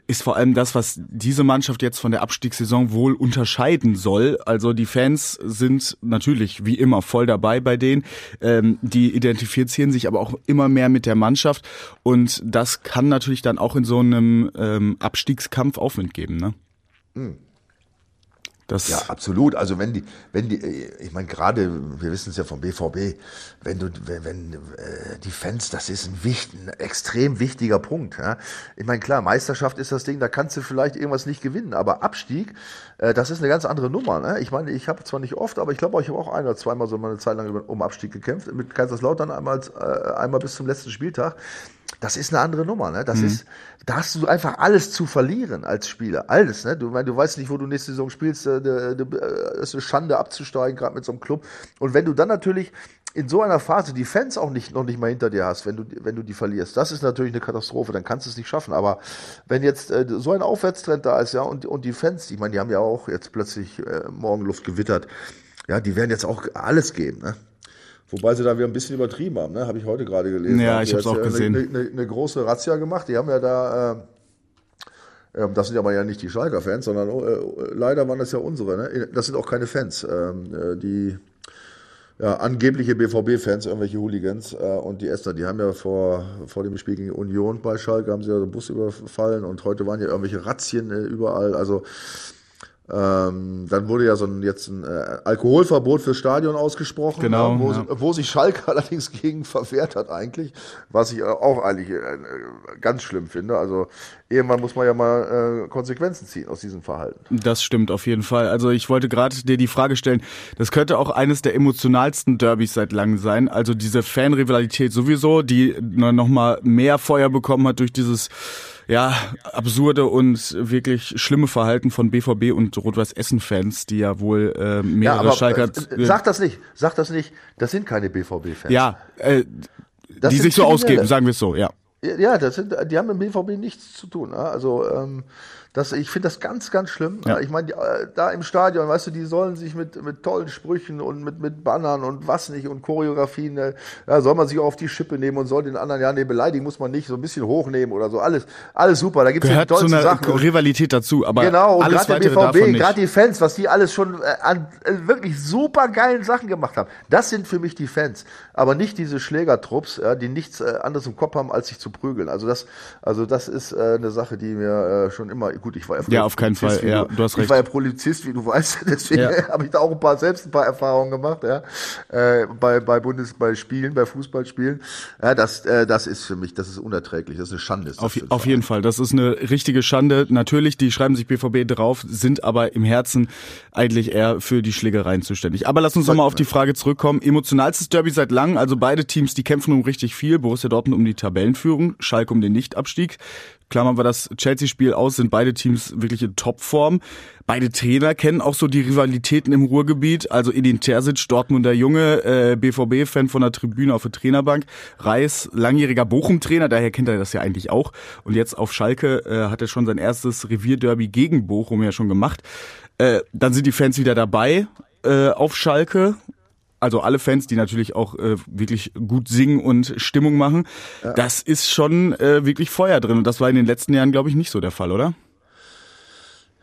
ist vor allem das, was diese Mannschaft jetzt von der Abstiegssaison wohl unterscheiden soll. Also die Fans sind natürlich wie immer voll dabei bei denen. Ähm, die identifizieren sich aber auch immer mehr mit der Mannschaft und das kann natürlich dann auch in so einem ähm, Abstiegskampf Aufwind geben. Ne? Mhm. Das ja, absolut. Also wenn die, wenn die, ich meine gerade, wir wissen es ja vom BVB, wenn du, wenn, wenn äh, die Fans, das ist ein, wichtig, ein extrem wichtiger Punkt. Ja? Ich meine klar, Meisterschaft ist das Ding, da kannst du vielleicht irgendwas nicht gewinnen, aber Abstieg, äh, das ist eine ganz andere Nummer. Ne? Ich meine, ich habe zwar nicht oft, aber ich glaube, ich habe auch ein oder zweimal so mal eine Zeit lang um Abstieg gekämpft. Mit Kaiserslautern einmal, äh, einmal bis zum letzten Spieltag. Das ist eine andere Nummer, ne? Das mhm. ist, da hast du einfach alles zu verlieren als Spieler. Alles, ne? Du, mein, du weißt nicht, wo du nächste Saison spielst, äh, de, de, äh, ist eine Schande abzusteigen, gerade mit so einem Club. Und wenn du dann natürlich in so einer Phase die Fans auch nicht, noch nicht mal hinter dir hast, wenn du, wenn du die verlierst, das ist natürlich eine Katastrophe, dann kannst du es nicht schaffen. Aber wenn jetzt äh, so ein Aufwärtstrend da ist, ja, und, und die Fans, ich meine, die haben ja auch jetzt plötzlich äh, Morgenluft gewittert, ja, die werden jetzt auch alles geben, ne? Wobei sie da wieder ein bisschen übertrieben haben, ne? habe ich heute gerade gelesen. Ja, ich habe es auch gesehen. Eine, eine, eine, große Razzia gemacht. Die haben ja da, äh, äh, das sind ja mal ja nicht die Schalker-Fans, sondern äh, leider waren das ja unsere. Ne? Das sind auch keine Fans. Ähm, äh, die ja, angebliche BVB-Fans, irgendwelche Hooligans äh, und die Esther, die haben ja vor, vor dem Spiel gegen Union bei Schalke, haben sie ja den Bus überfallen und heute waren ja irgendwelche Razzien äh, überall. Also ähm, dann wurde ja so ein, jetzt ein äh, Alkoholverbot fürs Stadion ausgesprochen, genau, ne, wo, ja. wo, sich Schalke allerdings gegen verwehrt hat eigentlich, was ich auch eigentlich äh, ganz schlimm finde. Also irgendwann muss man ja mal äh, Konsequenzen ziehen aus diesem Verhalten. Das stimmt auf jeden Fall. Also ich wollte gerade dir die Frage stellen, das könnte auch eines der emotionalsten Derbys seit langem sein. Also diese Fanrivalität sowieso, die noch mal mehr Feuer bekommen hat durch dieses ja, absurde und wirklich schlimme Verhalten von BVB und Rot-Weiß-Essen-Fans, die ja wohl äh, mehrere ja, aber, Schalker... Äh, sag das nicht, sag das nicht, das sind keine BVB-Fans. Ja, äh, die sich so ausgeben, sagen wir es so, ja. Ja, das sind, die haben mit BVB nichts zu tun. Also ähm, das, ich finde das ganz, ganz schlimm. Ja. Ich meine, äh, da im Stadion, weißt du, die sollen sich mit, mit tollen Sprüchen und mit, mit Bannern und was nicht und Choreografien, äh, ja, soll man sich auch auf die Schippe nehmen und soll den anderen, ja, nee, beleidigen muss man nicht, so ein bisschen hochnehmen oder so. Alles, alles super. Da gibt es ja tolle so Sachen. Rivalität dazu, aber genau, und gerade der BVB, gerade die Fans, was die alles schon äh, an wirklich super geilen Sachen gemacht haben. Das sind für mich die Fans. Aber nicht diese Schlägertrupps, ja, die nichts anderes im Kopf haben, als sich zu prügeln. Also das, also das ist eine Sache, die mir schon immer gut, ich war ja Ja, auf keinen Fall, ja, du, du hast recht. Ich war ja Polizist, wie du weißt, deswegen ja. habe ich da auch ein paar, selbst ein paar Erfahrungen gemacht, ja, äh, bei, bei Bundes, bei Spielen, bei Fußballspielen. Ja, das, äh, das ist für mich, das ist unerträglich, das ist eine Schande. Ist auf, auf jeden Fall, das ist eine richtige Schande. Natürlich, die schreiben sich BVB drauf, sind aber im Herzen eigentlich eher für die Schlägereien zuständig. Aber lass uns nochmal auf die Frage zurückkommen. Emotionalstes Derby seit langem, also beide Teams, die kämpfen um richtig viel. Borussia Dortmund um die Tabellenführung, Schalke um den Nichtabstieg. Klammern wir das Chelsea-Spiel aus, sind beide Teams wirklich in Topform. Beide Trainer kennen auch so die Rivalitäten im Ruhrgebiet. Also Edin Terzic, Dortmunder Junge, äh, BVB-Fan von der Tribüne auf der Trainerbank. Reis, langjähriger Bochum-Trainer, daher kennt er das ja eigentlich auch. Und jetzt auf Schalke äh, hat er schon sein erstes Revierderby gegen Bochum ja schon gemacht. Äh, dann sind die Fans wieder dabei äh, auf Schalke also alle Fans, die natürlich auch äh, wirklich gut singen und Stimmung machen, ja. das ist schon äh, wirklich Feuer drin. Und das war in den letzten Jahren, glaube ich, nicht so der Fall, oder?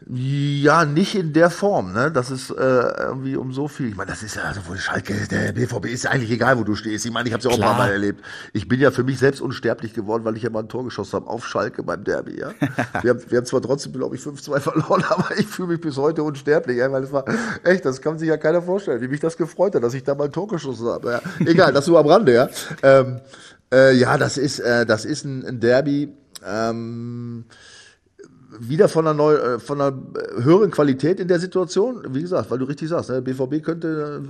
Ja, nicht in der Form, ne? Das ist äh, irgendwie um so viel. Ich meine, das ist ja, also wo Schalke, der BVB ist ja eigentlich egal, wo du stehst. Ich meine, ich habe es ja auch ein paar Mal erlebt. Ich bin ja für mich selbst unsterblich geworden, weil ich ja mal ein Tor geschossen habe auf Schalke beim Derby, ja. wir, haben, wir haben zwar trotzdem, glaube ich, 5-2 verloren, aber ich fühle mich bis heute unsterblich, ja, weil es war echt, das kann sich ja keiner vorstellen, wie mich das gefreut hat, dass ich da mal ein Tor geschossen habe. Ja. Egal, das nur am Rande, ja. Ähm, äh, ja, das ist, äh, das ist ein, ein Derby. Ähm, wieder von einer, neu, äh, von einer höheren Qualität in der Situation. Wie gesagt, weil du richtig sagst, ne, BVB könnte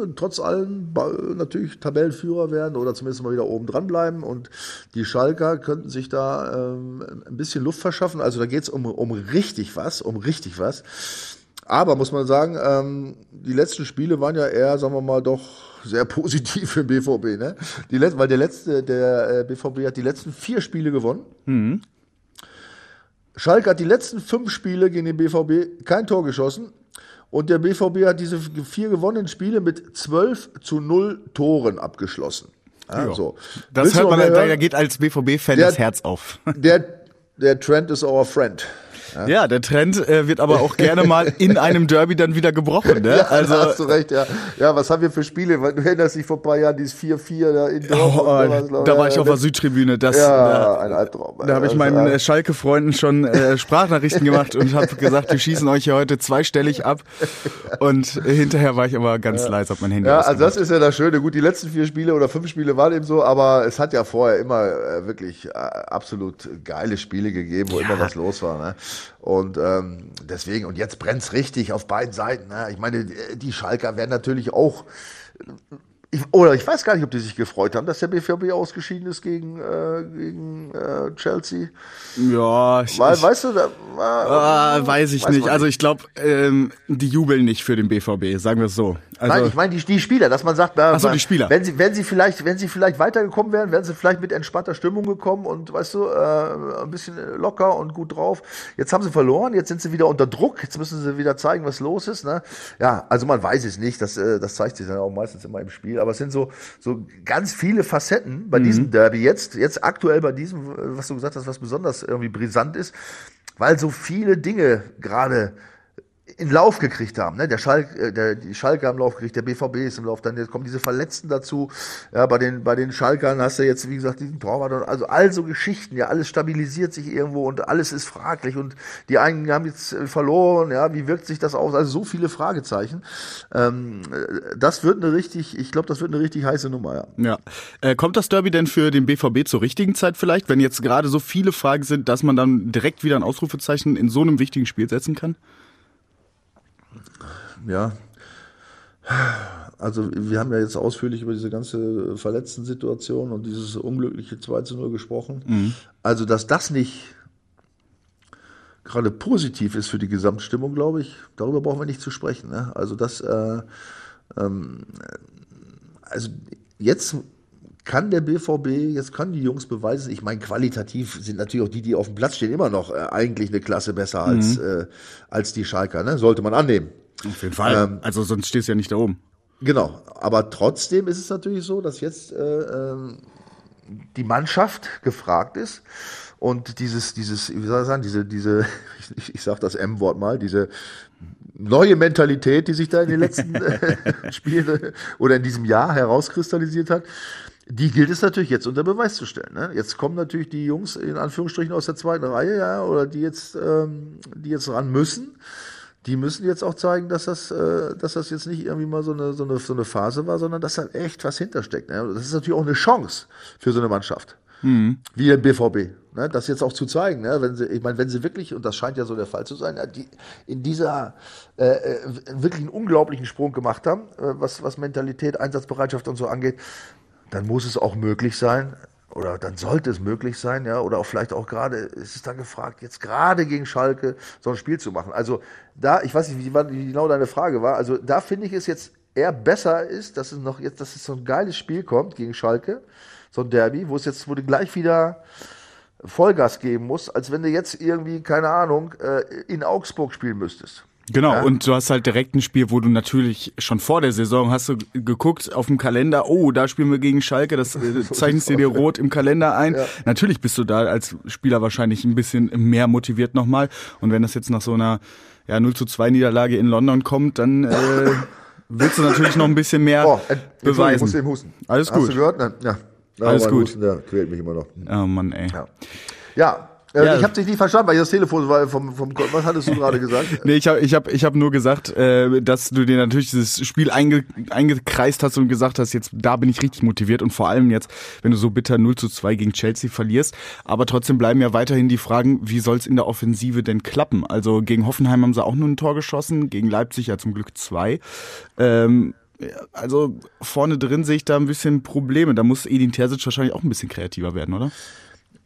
äh, trotz allem natürlich Tabellenführer werden oder zumindest mal wieder oben dran bleiben. Und die Schalker könnten sich da ähm, ein bisschen Luft verschaffen. Also da geht's um, um richtig was, um richtig was. Aber muss man sagen, ähm, die letzten Spiele waren ja eher, sagen wir mal, doch sehr positiv für den BVB. Ne? Die letzten, weil der letzte, der äh, BVB hat die letzten vier Spiele gewonnen. Mhm. Schalke hat die letzten fünf Spiele gegen den BVB kein Tor geschossen. Und der BVB hat diese vier gewonnenen Spiele mit 12 zu 0 Toren abgeschlossen. Ja, so. Das hört man, da geht als BVB-Fan das Herz auf. Der, der Trend is our friend. Ja, ja der Trend äh, wird aber auch gerne mal in einem Derby dann wieder gebrochen. Ne? Ja, also hast du recht, ja. Ja, was haben wir für Spiele? Du erinnerst dich vor ein paar Jahren dieses 4-4 da in Dortmund. Oh, da war ich auf der Südtribüne. Das, ja, ein Albtraum. Da habe ich meinen äh, Schalke-Freunden schon äh, Sprachnachrichten gemacht und habe gesagt, wir schießen euch hier heute zweistellig ab. Und hinterher war ich aber ganz ja. leise auf mein Handy. Ja, also das ist ja das Schöne. Gut, die letzten vier Spiele oder fünf Spiele waren eben so, aber es hat ja vorher immer äh, wirklich äh, absolut geile Spiele gegeben, wo ja. immer was los war. Ne? Und ähm, deswegen, und jetzt brennt's richtig auf beiden Seiten. Ne? Ich meine, die Schalker werden natürlich auch ich, oder ich weiß gar nicht, ob die sich gefreut haben, dass der BVB ausgeschieden ist gegen, äh, gegen äh, Chelsea. Ja, ich, Weil, weißt du, da, äh, weiß ich weiß nicht. Also ich glaube, ähm, die jubeln nicht für den BVB, sagen wir es so. Also, Nein, ich meine die, die Spieler, dass man sagt, Ach so, die Spieler. wenn sie, wenn sie vielleicht, wenn sie vielleicht weitergekommen wären, wären sie vielleicht mit entspannter Stimmung gekommen und weißt du, äh, ein bisschen locker und gut drauf. Jetzt haben sie verloren, jetzt sind sie wieder unter Druck, jetzt müssen sie wieder zeigen, was los ist. Ne? Ja, also man weiß es nicht, das, äh, das zeigt sich dann auch meistens immer im Spiel, aber es sind so, so ganz viele Facetten bei mhm. diesem Derby jetzt, jetzt aktuell bei diesem, was du gesagt hast, was besonders irgendwie brisant ist, weil so viele Dinge gerade in Lauf gekriegt haben. Ne? Der Schalk, äh, der, die Schalke haben Lauf gekriegt, der BVB ist im Lauf, dann jetzt kommen diese Verletzten dazu. Ja, bei den, bei den Schalkern hast du jetzt, wie gesagt, diesen Torwart und also all so Geschichten, ja, alles stabilisiert sich irgendwo und alles ist fraglich und die einen haben jetzt äh, verloren, ja, wie wirkt sich das aus? Also so viele Fragezeichen. Ähm, äh, das wird eine richtig, ich glaube, das wird eine richtig heiße Nummer, ja. Ja. Äh, kommt das Derby denn für den BVB zur richtigen Zeit vielleicht, wenn jetzt gerade so viele Fragen sind, dass man dann direkt wieder ein Ausrufezeichen in so einem wichtigen Spiel setzen kann? Ja. Also wir haben ja jetzt ausführlich über diese ganze verletzten Situation und dieses unglückliche 2 zu 0 gesprochen. Mhm. Also, dass das nicht gerade positiv ist für die Gesamtstimmung, glaube ich, darüber brauchen wir nicht zu sprechen. Ne? Also das, äh, ähm, also jetzt kann der BVB, jetzt kann die Jungs beweisen, ich meine, qualitativ sind natürlich auch die, die auf dem Platz stehen, immer noch äh, eigentlich eine Klasse besser als, mhm. äh, als die Schalker, ne? sollte man annehmen. Auf jeden Fall. Ähm, also sonst stehst du ja nicht da oben. Genau. Aber trotzdem ist es natürlich so, dass jetzt äh, äh, die Mannschaft gefragt ist und dieses, dieses, wie soll ich sagen, diese, diese, ich, ich sag das M-Wort mal, diese neue Mentalität, die sich da in den letzten äh, Spielen oder in diesem Jahr herauskristallisiert hat, die gilt es natürlich jetzt unter Beweis zu stellen. Ne? Jetzt kommen natürlich die Jungs in Anführungsstrichen aus der zweiten Reihe, ja, oder die jetzt, ähm, die jetzt ran müssen die müssen jetzt auch zeigen, dass das, äh, dass das jetzt nicht irgendwie mal so eine, so eine, so eine Phase war, sondern dass da echt was hintersteckt. Ne? Das ist natürlich auch eine Chance für so eine Mannschaft. Mhm. Wie der BVB. Ne? Das jetzt auch zu zeigen, ne? wenn sie, ich meine, wenn sie wirklich, und das scheint ja so der Fall zu sein, die in dieser äh, äh, wirklich einen unglaublichen Sprung gemacht haben, äh, was, was Mentalität, Einsatzbereitschaft und so angeht, dann muss es auch möglich sein, oder dann sollte es möglich sein, ja, oder auch vielleicht auch gerade, ist es dann gefragt, jetzt gerade gegen Schalke so ein Spiel zu machen. Also da, ich weiß nicht, wie, wie genau deine Frage war, also da finde ich es jetzt eher besser ist, dass es noch jetzt, dass es so ein geiles Spiel kommt gegen Schalke, so ein Derby, wo es jetzt, wo du gleich wieder Vollgas geben musst, als wenn du jetzt irgendwie, keine Ahnung, äh, in Augsburg spielen müsstest. Genau, ja. und du hast halt direkt ein Spiel, wo du natürlich schon vor der Saison hast du geguckt auf dem Kalender, oh, da spielen wir gegen Schalke, das äh, zeichnest du dir rot im Kalender ein. Ja. Natürlich bist du da als Spieler wahrscheinlich ein bisschen mehr motiviert nochmal. Und wenn das jetzt nach so einer ja, 0 zu 2 Niederlage in London kommt, dann äh, willst du natürlich noch ein bisschen mehr oh, beweisen. Ich muss eben husten. Alles gut. Hast du gehört? Nein, ja. Alles gut. Husten, der quält mich immer noch. Oh Mann, ey. Ja. ja. Ja. Ich habe dich nicht verstanden, weil das Telefon war vom, vom Was hattest du gerade gesagt? nee, ich habe ich hab, ich hab nur gesagt, äh, dass du dir natürlich dieses Spiel einge, eingekreist hast und gesagt hast, jetzt da bin ich richtig motiviert und vor allem jetzt, wenn du so bitter 0 zu 2 gegen Chelsea verlierst. Aber trotzdem bleiben ja weiterhin die Fragen, wie soll es in der Offensive denn klappen? Also gegen Hoffenheim haben sie auch nur ein Tor geschossen, gegen Leipzig ja zum Glück zwei. Ähm, also vorne drin sehe ich da ein bisschen Probleme. Da muss Edin Terzic wahrscheinlich auch ein bisschen kreativer werden, oder?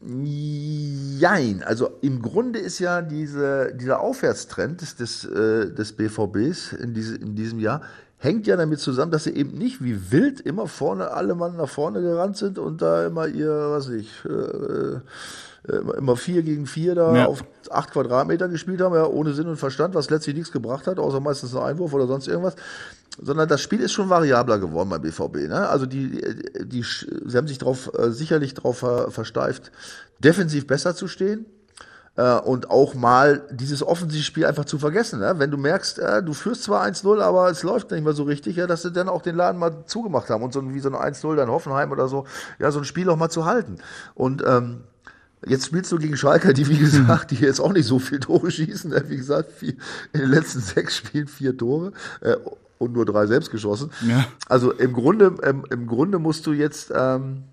Jein, also im Grunde ist ja diese, dieser Aufwärtstrend des, des, äh, des BVBs in, diese, in diesem Jahr hängt ja damit zusammen, dass sie eben nicht wie wild immer vorne, alle Mann nach vorne gerannt sind und da immer ihr, was ich, äh, äh, immer vier gegen vier da ja. auf acht Quadratmeter gespielt haben, ja, ohne Sinn und Verstand, was letztlich nichts gebracht hat, außer meistens ein Einwurf oder sonst irgendwas. Sondern das Spiel ist schon variabler geworden beim BVB. Ne? Also die, die, sie haben sich darauf äh, sicherlich darauf ver, versteift, defensiv besser zu stehen. äh, und auch mal dieses Offensivspiel einfach zu vergessen. Ne? Wenn du merkst, äh, du führst zwar 1-0, aber es läuft nicht mehr so richtig, ja, dass sie dann auch den Laden mal zugemacht haben und so wie so ein 1-0 dann Hoffenheim oder so, ja, so ein Spiel auch mal zu halten. Und ähm, Jetzt spielst du gegen Schalker, die, wie gesagt, die jetzt auch nicht so viel Tore schießen. Ne? Wie gesagt, vier, in den letzten sechs Spielen vier Tore äh, und nur drei selbst geschossen. Ja. Also im Grunde, ähm, im Grunde musst du jetzt, ähm,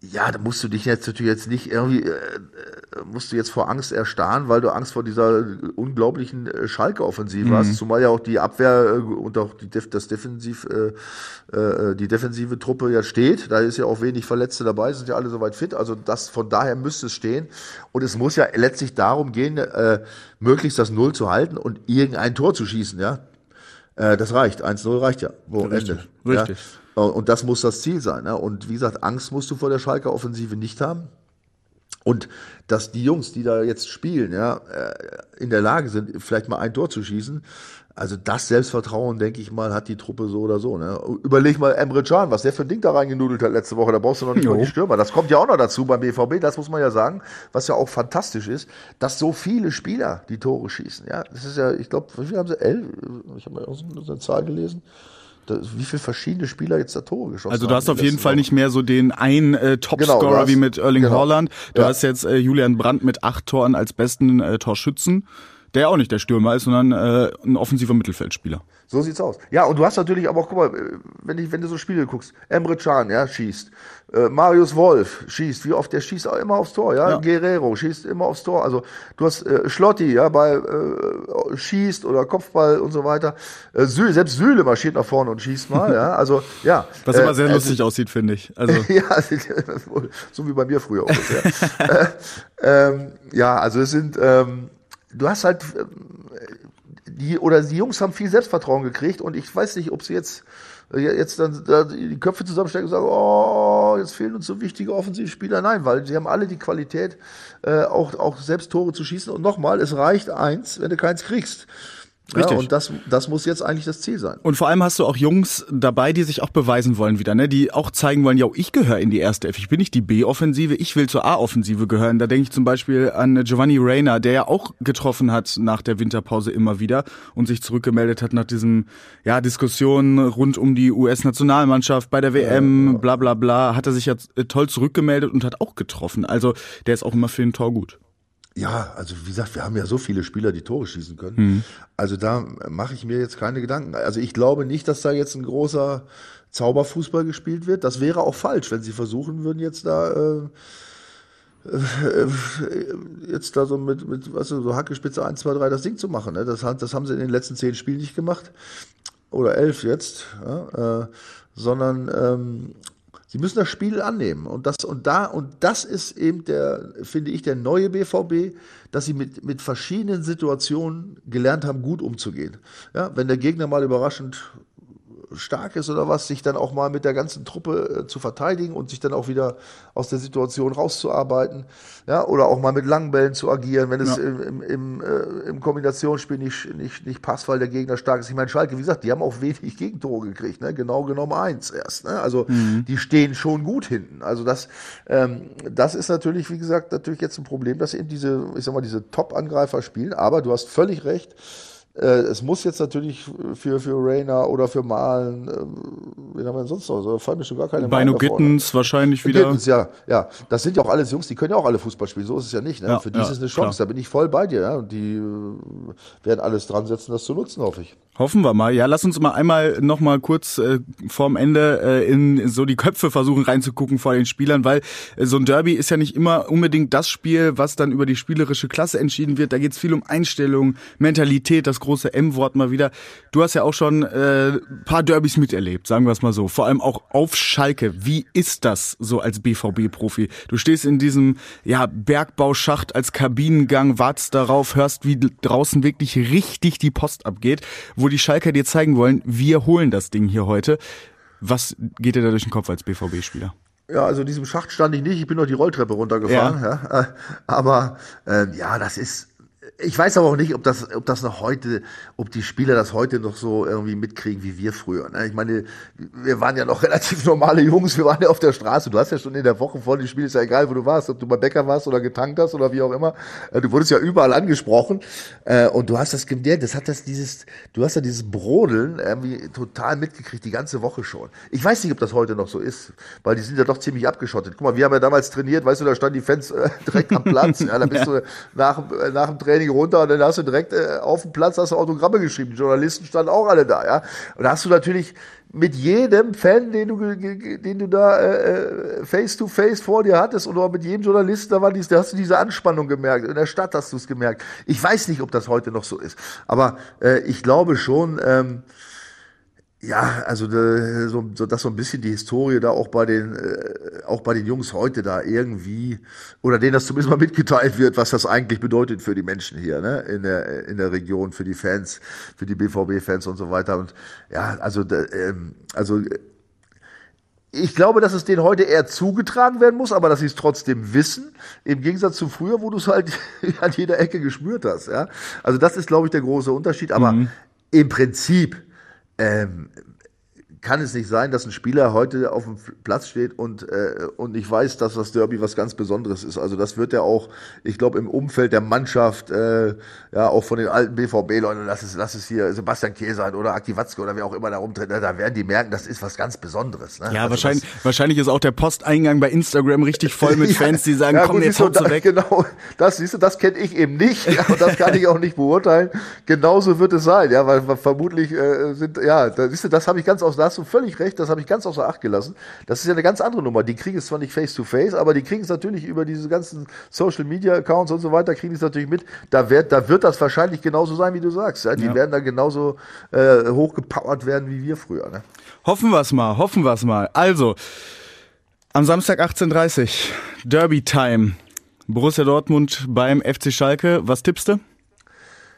ja, da musst du dich jetzt natürlich jetzt nicht irgendwie, äh, äh, musst du jetzt vor Angst erstarren, weil du Angst vor dieser unglaublichen äh, Schalke-Offensive mhm. hast, zumal ja auch die Abwehr äh, und auch die, das Defensiv, äh, äh, die defensive Truppe ja steht. Da ist ja auch wenig Verletzte dabei, sind ja alle soweit fit. Also das von daher müsste es stehen. Und es muss ja letztlich darum gehen, äh, möglichst das Null zu halten und irgendein Tor zu schießen, ja. Äh, das reicht. 1-0 reicht ja. Wo Richtig. Ende. Richtig. Ja? Und das muss das Ziel sein. Ne? Und wie gesagt, Angst musst du vor der Schalker Offensive nicht haben. Und dass die Jungs, die da jetzt spielen, ja, äh, in der Lage sind, vielleicht mal ein Tor zu schießen, also das Selbstvertrauen, denke ich mal, hat die Truppe so oder so. Ne? Überleg mal Emre Can, was der für ein Ding da reingenudelt hat letzte Woche. Da brauchst du noch nicht jo. mal die Stürmer. Das kommt ja auch noch dazu beim BVB, das muss man ja sagen, was ja auch fantastisch ist, dass so viele Spieler die Tore schießen. Ja, das ist ja, ich glaube, wie viel haben sie? Elf? Ich habe mal so eine Zahl gelesen wie viele verschiedene Spieler jetzt da Tore geschossen haben. Also du hast auf jeden Fall nicht mehr so den einen äh, Topscorer genau, hast, wie mit Erling genau. Haaland. Du ja. hast jetzt äh, Julian Brandt mit acht Toren als besten äh, Torschützen, der auch nicht der Stürmer ist, sondern äh, ein offensiver Mittelfeldspieler. So sieht's aus. Ja, und du hast natürlich aber auch, guck mal, wenn, ich, wenn du so Spiele guckst, Emre Can, ja, schießt. Äh, Marius Wolf schießt, wie oft der schießt auch immer aufs Tor, ja? ja. Guerrero schießt immer aufs Tor. Also du hast äh, Schlotti, ja, bei äh, schießt oder Kopfball und so weiter. Äh, Süle, selbst Süle marschiert nach vorne und schießt mal, ja. Also ja. Was immer sehr äh, lustig aussieht, finde ich. Also ja, so wie bei mir früher. ja. äh, ähm, ja, also es sind ähm, du hast halt ähm, die oder die Jungs haben viel Selbstvertrauen gekriegt und ich weiß nicht, ob sie jetzt äh, jetzt dann da die Köpfe zusammenstecken und sagen, oh, jetzt fehlen uns so wichtige Offensivspieler. Nein, weil sie haben alle die Qualität, äh, auch, auch selbst Tore zu schießen. Und nochmal, es reicht eins, wenn du keins kriegst. Richtig. Ja, und das, das muss jetzt eigentlich das Ziel sein. Und vor allem hast du auch Jungs dabei, die sich auch beweisen wollen wieder, ne? Die auch zeigen wollen, ja, ich gehöre in die erste F. Ich bin nicht die B-Offensive, ich will zur A-Offensive gehören. Da denke ich zum Beispiel an Giovanni Reyna, der ja auch getroffen hat nach der Winterpause immer wieder und sich zurückgemeldet hat nach diesem, ja, Diskussionen rund um die US-Nationalmannschaft bei der WM, ja, bla bla bla, hat er sich ja toll zurückgemeldet und hat auch getroffen. Also der ist auch immer für ein Tor gut. Ja, also wie gesagt, wir haben ja so viele Spieler, die Tore schießen können. Mhm. Also da mache ich mir jetzt keine Gedanken. Also ich glaube nicht, dass da jetzt ein großer Zauberfußball gespielt wird. Das wäre auch falsch, wenn sie versuchen würden, jetzt da äh, äh, jetzt da so mit, mit was so Hackespitze 1, 2, 3 das Ding zu machen. Ne? Das, das haben sie in den letzten zehn Spielen nicht gemacht. Oder elf jetzt. Ja? Äh, sondern ähm, Sie müssen das Spiel annehmen. Und das, und da, und das ist eben der, finde ich, der neue BVB, dass sie mit, mit verschiedenen Situationen gelernt haben, gut umzugehen. Ja, wenn der Gegner mal überraschend stark ist oder was, sich dann auch mal mit der ganzen Truppe äh, zu verteidigen und sich dann auch wieder aus der Situation rauszuarbeiten, ja, oder auch mal mit langen Bällen zu agieren, wenn es ja. im, im, im, äh, im Kombinationsspiel nicht, nicht, nicht passt, weil der Gegner stark ist. Ich meine, Schalke, wie gesagt, die haben auch wenig Gegentore gekriegt, ne? genau genommen eins erst. Ne? Also mhm. die stehen schon gut hinten. Also das, ähm, das ist natürlich, wie gesagt, natürlich jetzt ein Problem, dass eben diese, ich sag mal, diese Top-Angreifer spielen, aber du hast völlig recht, es muss jetzt natürlich für, für Rainer oder für Malen, äh, wen haben wir denn sonst noch? Da fallen mir schon gar keine Beino Gittens wahrscheinlich wieder. Gittens, ja, ja. Das sind ja auch alles Jungs, die können ja auch alle Fußball spielen, so ist es ja nicht. Ne? Ja, für die ja, ist es eine Chance, klar. da bin ich voll bei dir. Ja? Und die äh, werden alles dran setzen, das zu nutzen, hoffe ich. Hoffen wir mal. Ja, lass uns mal einmal noch mal kurz äh, vorm Ende äh, in so die Köpfe versuchen reinzugucken vor den Spielern, weil äh, so ein Derby ist ja nicht immer unbedingt das Spiel, was dann über die spielerische Klasse entschieden wird. Da geht es viel um Einstellung, Mentalität, das große M-Wort mal wieder. Du hast ja auch schon äh, paar Derbys miterlebt, sagen wir es mal so. Vor allem auch auf Schalke. Wie ist das so als BVB-Profi? Du stehst in diesem ja Bergbauschacht als Kabinengang, wartest darauf, hörst, wie draußen wirklich richtig die Post abgeht. Wo die Schalker dir zeigen wollen, wir holen das Ding hier heute. Was geht dir da durch den Kopf als BVB-Spieler? Ja, also in diesem Schacht stand ich nicht, ich bin noch die Rolltreppe runtergefahren. Ja. ja. Aber äh, ja, das ist ich weiß aber auch nicht, ob das, ob das noch heute, ob die Spieler das heute noch so irgendwie mitkriegen wie wir früher. Ne? Ich meine, wir waren ja noch relativ normale Jungs, wir waren ja auf der Straße. Du hast ja schon in der Woche vor dem Spiel, ist ja egal, wo du warst, ob du bei Bäcker warst oder getankt hast oder wie auch immer. Äh, du wurdest ja überall angesprochen äh, und du hast das gemerkt, das hat das dieses, du hast ja dieses Brodeln irgendwie total mitgekriegt, die ganze Woche schon. Ich weiß nicht, ob das heute noch so ist, weil die sind ja doch ziemlich abgeschottet. Guck mal, wir haben ja damals trainiert, weißt du, da standen die Fans äh, direkt am Platz. Ja, da bist du nach, äh, nach dem Training runter und dann hast du direkt äh, auf dem Platz hast du Autogramme geschrieben. Die Journalisten standen auch alle da, ja. Und da hast du natürlich mit jedem Fan, den du, den du da äh, face to face vor dir hattest oder mit jedem Journalisten, da war dies, da hast du diese Anspannung gemerkt. In der Stadt hast du es gemerkt. Ich weiß nicht, ob das heute noch so ist, aber äh, ich glaube schon. Ähm, ja, also äh, so, so, dass so ein bisschen die Historie da auch bei den äh, auch bei den Jungs heute da irgendwie oder denen das zumindest mal mitgeteilt wird, was das eigentlich bedeutet für die Menschen hier, ne, in der in der Region, für die Fans, für die BVB-Fans und so weiter und ja, also ähm, also ich glaube, dass es denen heute eher zugetragen werden muss, aber dass sie es trotzdem wissen, im Gegensatz zu früher, wo du es halt an jeder Ecke gespürt hast. Ja? Also das ist, glaube ich, der große Unterschied. Aber mhm. im Prinzip ähm, kann es nicht sein, dass ein Spieler heute auf dem Platz steht und, äh, und ich weiß, dass das Derby was ganz Besonderes ist. Also das wird ja auch, ich glaube, im Umfeld der Mannschaft, äh, ja, auch von den alten BVB-Leuten, lass es, lass es hier Sebastian Käser oder Aki Watzke oder wer auch immer da rumtritt, ne, da werden die merken, das ist was ganz Besonderes. Ne? Ja, also wahrscheinlich, das, wahrscheinlich ist auch der Posteingang bei Instagram richtig voll mit ja, Fans, die sagen, ja, komm, gut, jetzt haut da, weg. Genau, das siehst du, das kenne ich eben nicht und das kann ich auch nicht beurteilen. Genauso wird es sein, ja, weil vermutlich äh, sind, ja, da, siehst du, das habe ich ganz aus, hast du völlig recht, das habe ich ganz außer Acht gelassen. Das ist ja eine ganz andere Nummer. Die kriegen es zwar nicht face to face, aber die kriegen es natürlich über diese ganzen Social Media Accounts und so weiter, kriegen es natürlich mit. Da wird, da wird das wahrscheinlich genauso sein, wie du sagst. Ja? Die ja. werden da genauso äh, hochgepowert werden wie wir früher. Ne? Hoffen wir es mal, hoffen wir es mal. Also, am Samstag 18.30 Derby Time. Borussia Dortmund beim FC Schalke. Was tippst du?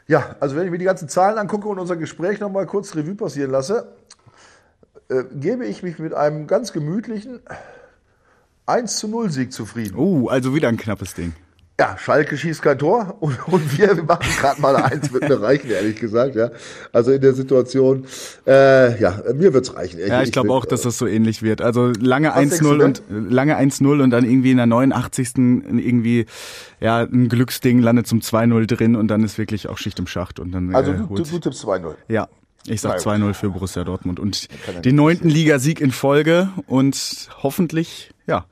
Ja, also wenn ich mir die ganzen Zahlen angucke und unser Gespräch nochmal kurz Revue passieren lasse, äh, gebe ich mich mit einem ganz gemütlichen 1 zu 0 Sieg zufrieden. Oh, uh, also wieder ein knappes Ding. Ja, Schalke schießt kein Tor und, und wir, wir machen gerade mal eins, wird mir reichen, ehrlich gesagt. Ja, Also in der Situation, äh, ja, mir wird's reichen. Ja, ich, ich glaube auch, dass das so ähnlich wird. Also lange 1-0 und lange 1-0 und dann irgendwie in der 89. irgendwie ja ein Glücksding landet zum 2-0 drin und dann ist wirklich auch Schicht im Schacht. Und dann, also äh, du, du, du tippst 2-0. Ja, ich sag 2-0 für Borussia Dortmund und den neunten Ligasieg in Folge und hoffentlich, ja,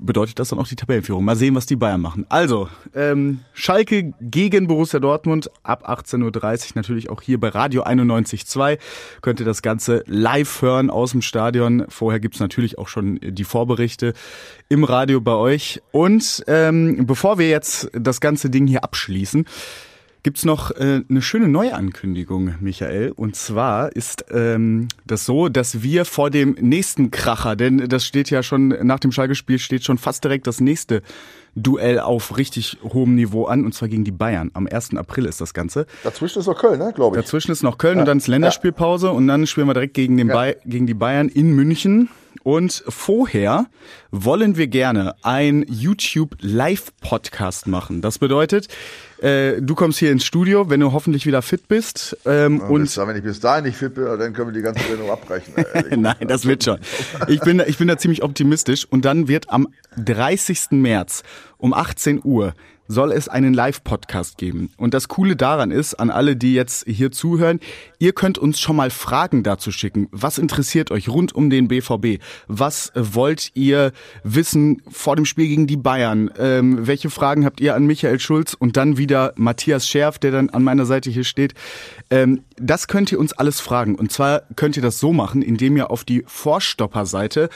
bedeutet das dann auch die Tabellenführung. Mal sehen, was die Bayern machen. Also, ähm, Schalke gegen Borussia Dortmund ab 18.30 Uhr, natürlich auch hier bei Radio 91.2. Könnt ihr das Ganze live hören aus dem Stadion. Vorher gibt's natürlich auch schon die Vorberichte im Radio bei euch. Und ähm, bevor wir jetzt das ganze Ding hier abschließen, gibt's noch äh, eine schöne Neuankündigung, Michael. Und zwar ist ähm, das so, dass wir vor dem nächsten Kracher, denn das steht ja schon nach dem Schalke-Spiel steht schon fast direkt das nächste Duell auf richtig hohem Niveau an, und zwar gegen die Bayern. Am 1. April ist das Ganze. Dazwischen ist noch Köln, ne, glaube ich. Dazwischen ist noch Köln ja. und dann ist Länderspielpause und dann spielen wir direkt gegen, den ja. gegen die Bayern in München. Und vorher wollen wir gerne ein YouTube Live-Podcast machen. Das bedeutet, äh, du kommst hier ins Studio, wenn du hoffentlich wieder fit bist. Ähm, ja, und wenn ich bis dahin nicht fit bin, dann können wir die ganze Sendung abbrechen. Nein, das wird schon. Ich bin, ich bin da ziemlich optimistisch. Und dann wird am 30. März um 18 Uhr soll es einen Live-Podcast geben. Und das Coole daran ist, an alle, die jetzt hier zuhören, ihr könnt uns schon mal Fragen dazu schicken. Was interessiert euch rund um den BVB? Was wollt ihr wissen vor dem Spiel gegen die Bayern? Ähm, welche Fragen habt ihr an Michael Schulz und dann wieder Matthias Scherf, der dann an meiner Seite hier steht? Ähm, das könnt ihr uns alles fragen. Und zwar könnt ihr das so machen, indem ihr auf die Vorstopper-Seite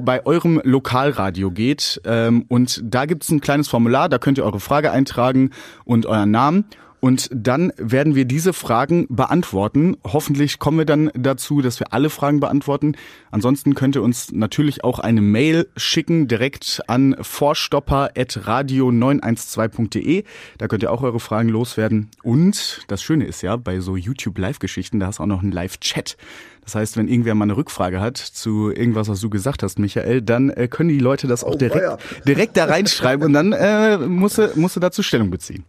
bei eurem Lokalradio geht. Ähm, und da gibt es ein kleines Formular, da könnt ihr eure Frage eintragen und euren Namen. Und dann werden wir diese Fragen beantworten. Hoffentlich kommen wir dann dazu, dass wir alle Fragen beantworten. Ansonsten könnt ihr uns natürlich auch eine Mail schicken, direkt an vorstopper.radio912.de. Da könnt ihr auch eure Fragen loswerden. Und das Schöne ist ja, bei so YouTube-Live-Geschichten, da hast du auch noch einen Live-Chat. Das heißt, wenn irgendwer mal eine Rückfrage hat zu irgendwas, was du gesagt hast, Michael, dann äh, können die Leute das auch oh, direkt, direkt da reinschreiben und dann äh, musst, du, musst du dazu Stellung beziehen.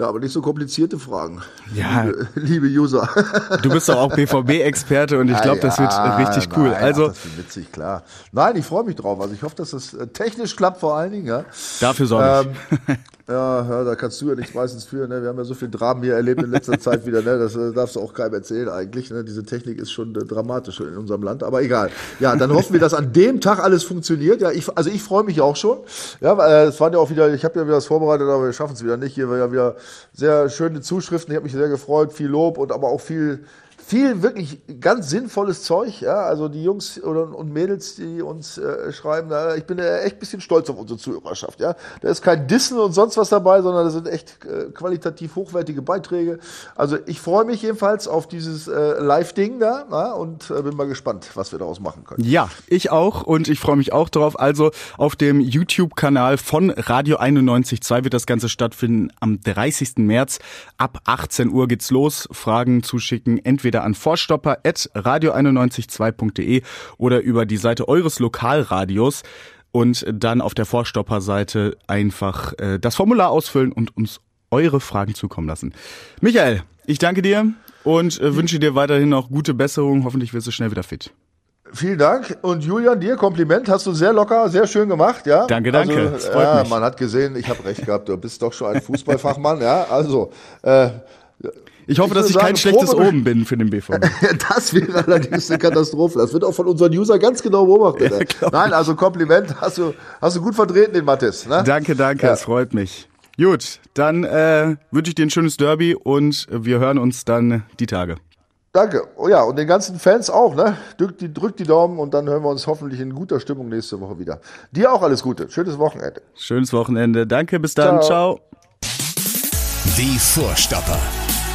Ja, aber nicht so komplizierte Fragen. Ja. Liebe, liebe User. Du bist doch auch BVB-Experte und ich glaube, das wird Ja, richtig cool. Nein, also ach, das wird witzig, klar. Nein, ich freue mich drauf. Also ich hoffe, dass das äh, technisch klappt vor allen Dingen. Ja. dafür sorge ich. Ja, ja, da kannst du ja nichts meistens für. Ne? Wir haben ja so viel Dramen hier erlebt in letzter Zeit wieder. Ne? Das äh, darfst du auch keinem erzählen eigentlich. Ne? Diese Technik ist schon äh, dramatisch in unserem Land. Aber egal. Ja, dann hoffen wir, dass an dem Tag alles funktioniert. Ja, ich, also ich freue mich auch schon. Ja, äh, es waren ja auch wieder, ich habe ja wieder was vorbereitet, aber wir schaffen es wieder nicht. Hier war ja wieder sehr schöne Zuschriften. Ich habe mich sehr gefreut. Viel Lob und aber auch viel viel wirklich ganz sinnvolles Zeug, ja, also die Jungs und Mädels, die uns äh, schreiben, ich bin äh, echt ein bisschen stolz auf unsere Zuhörerschaft, ja. Da ist kein Dissen und sonst was dabei, sondern da sind echt äh, qualitativ hochwertige Beiträge. Also ich freue mich jedenfalls auf dieses äh, Live-Ding da ja, und äh, bin mal gespannt, was wir daraus machen können. Ja, ich auch und ich freue mich auch drauf. Also auf dem YouTube-Kanal von Radio 91.2 wird das Ganze stattfinden am 30. März. Ab 18 Uhr geht's los. Fragen zuschicken entweder an vorstopper.radio912.de oder über die Seite eures Lokalradios und dann auf der Vorstopper-Seite einfach äh, das Formular ausfüllen und uns eure Fragen zukommen lassen. Michael, ich danke dir und äh, wünsche dir weiterhin noch gute Besserung. Hoffentlich wirst du schnell wieder fit. Vielen Dank. Und Julian, dir Kompliment, hast du sehr locker, sehr schön gemacht, ja. Danke, danke. Also, ja, mich. man hat gesehen, ich habe recht gehabt, du bist doch schon ein Fußballfachmann, ja. Also, äh, Ich hoffe, Ich dass ich kein sagen, schlechtes Probe- Oben bin für den BVB. Das wäre allerdings eine Katastrophe. Das wird auch von unseren User ganz genau beobachtet. Ja, Nein, also Kompliment, hast du, hast du gut vertreten, den Mathis. Ne? Danke, danke, Ja. es freut mich. Gut, dann äh, wünsche ich dir ein schönes Derby und wir hören uns dann die Tage. Danke. Oh ja, und den ganzen Fans auch, ne? Drückt die, drückt die Daumen und dann hören wir uns hoffentlich in guter Stimmung nächste Woche wieder. Dir auch alles Gute. Schönes Wochenende. Schönes Wochenende. Danke, bis dann. Ciao. Ciao. Die Vorstopper.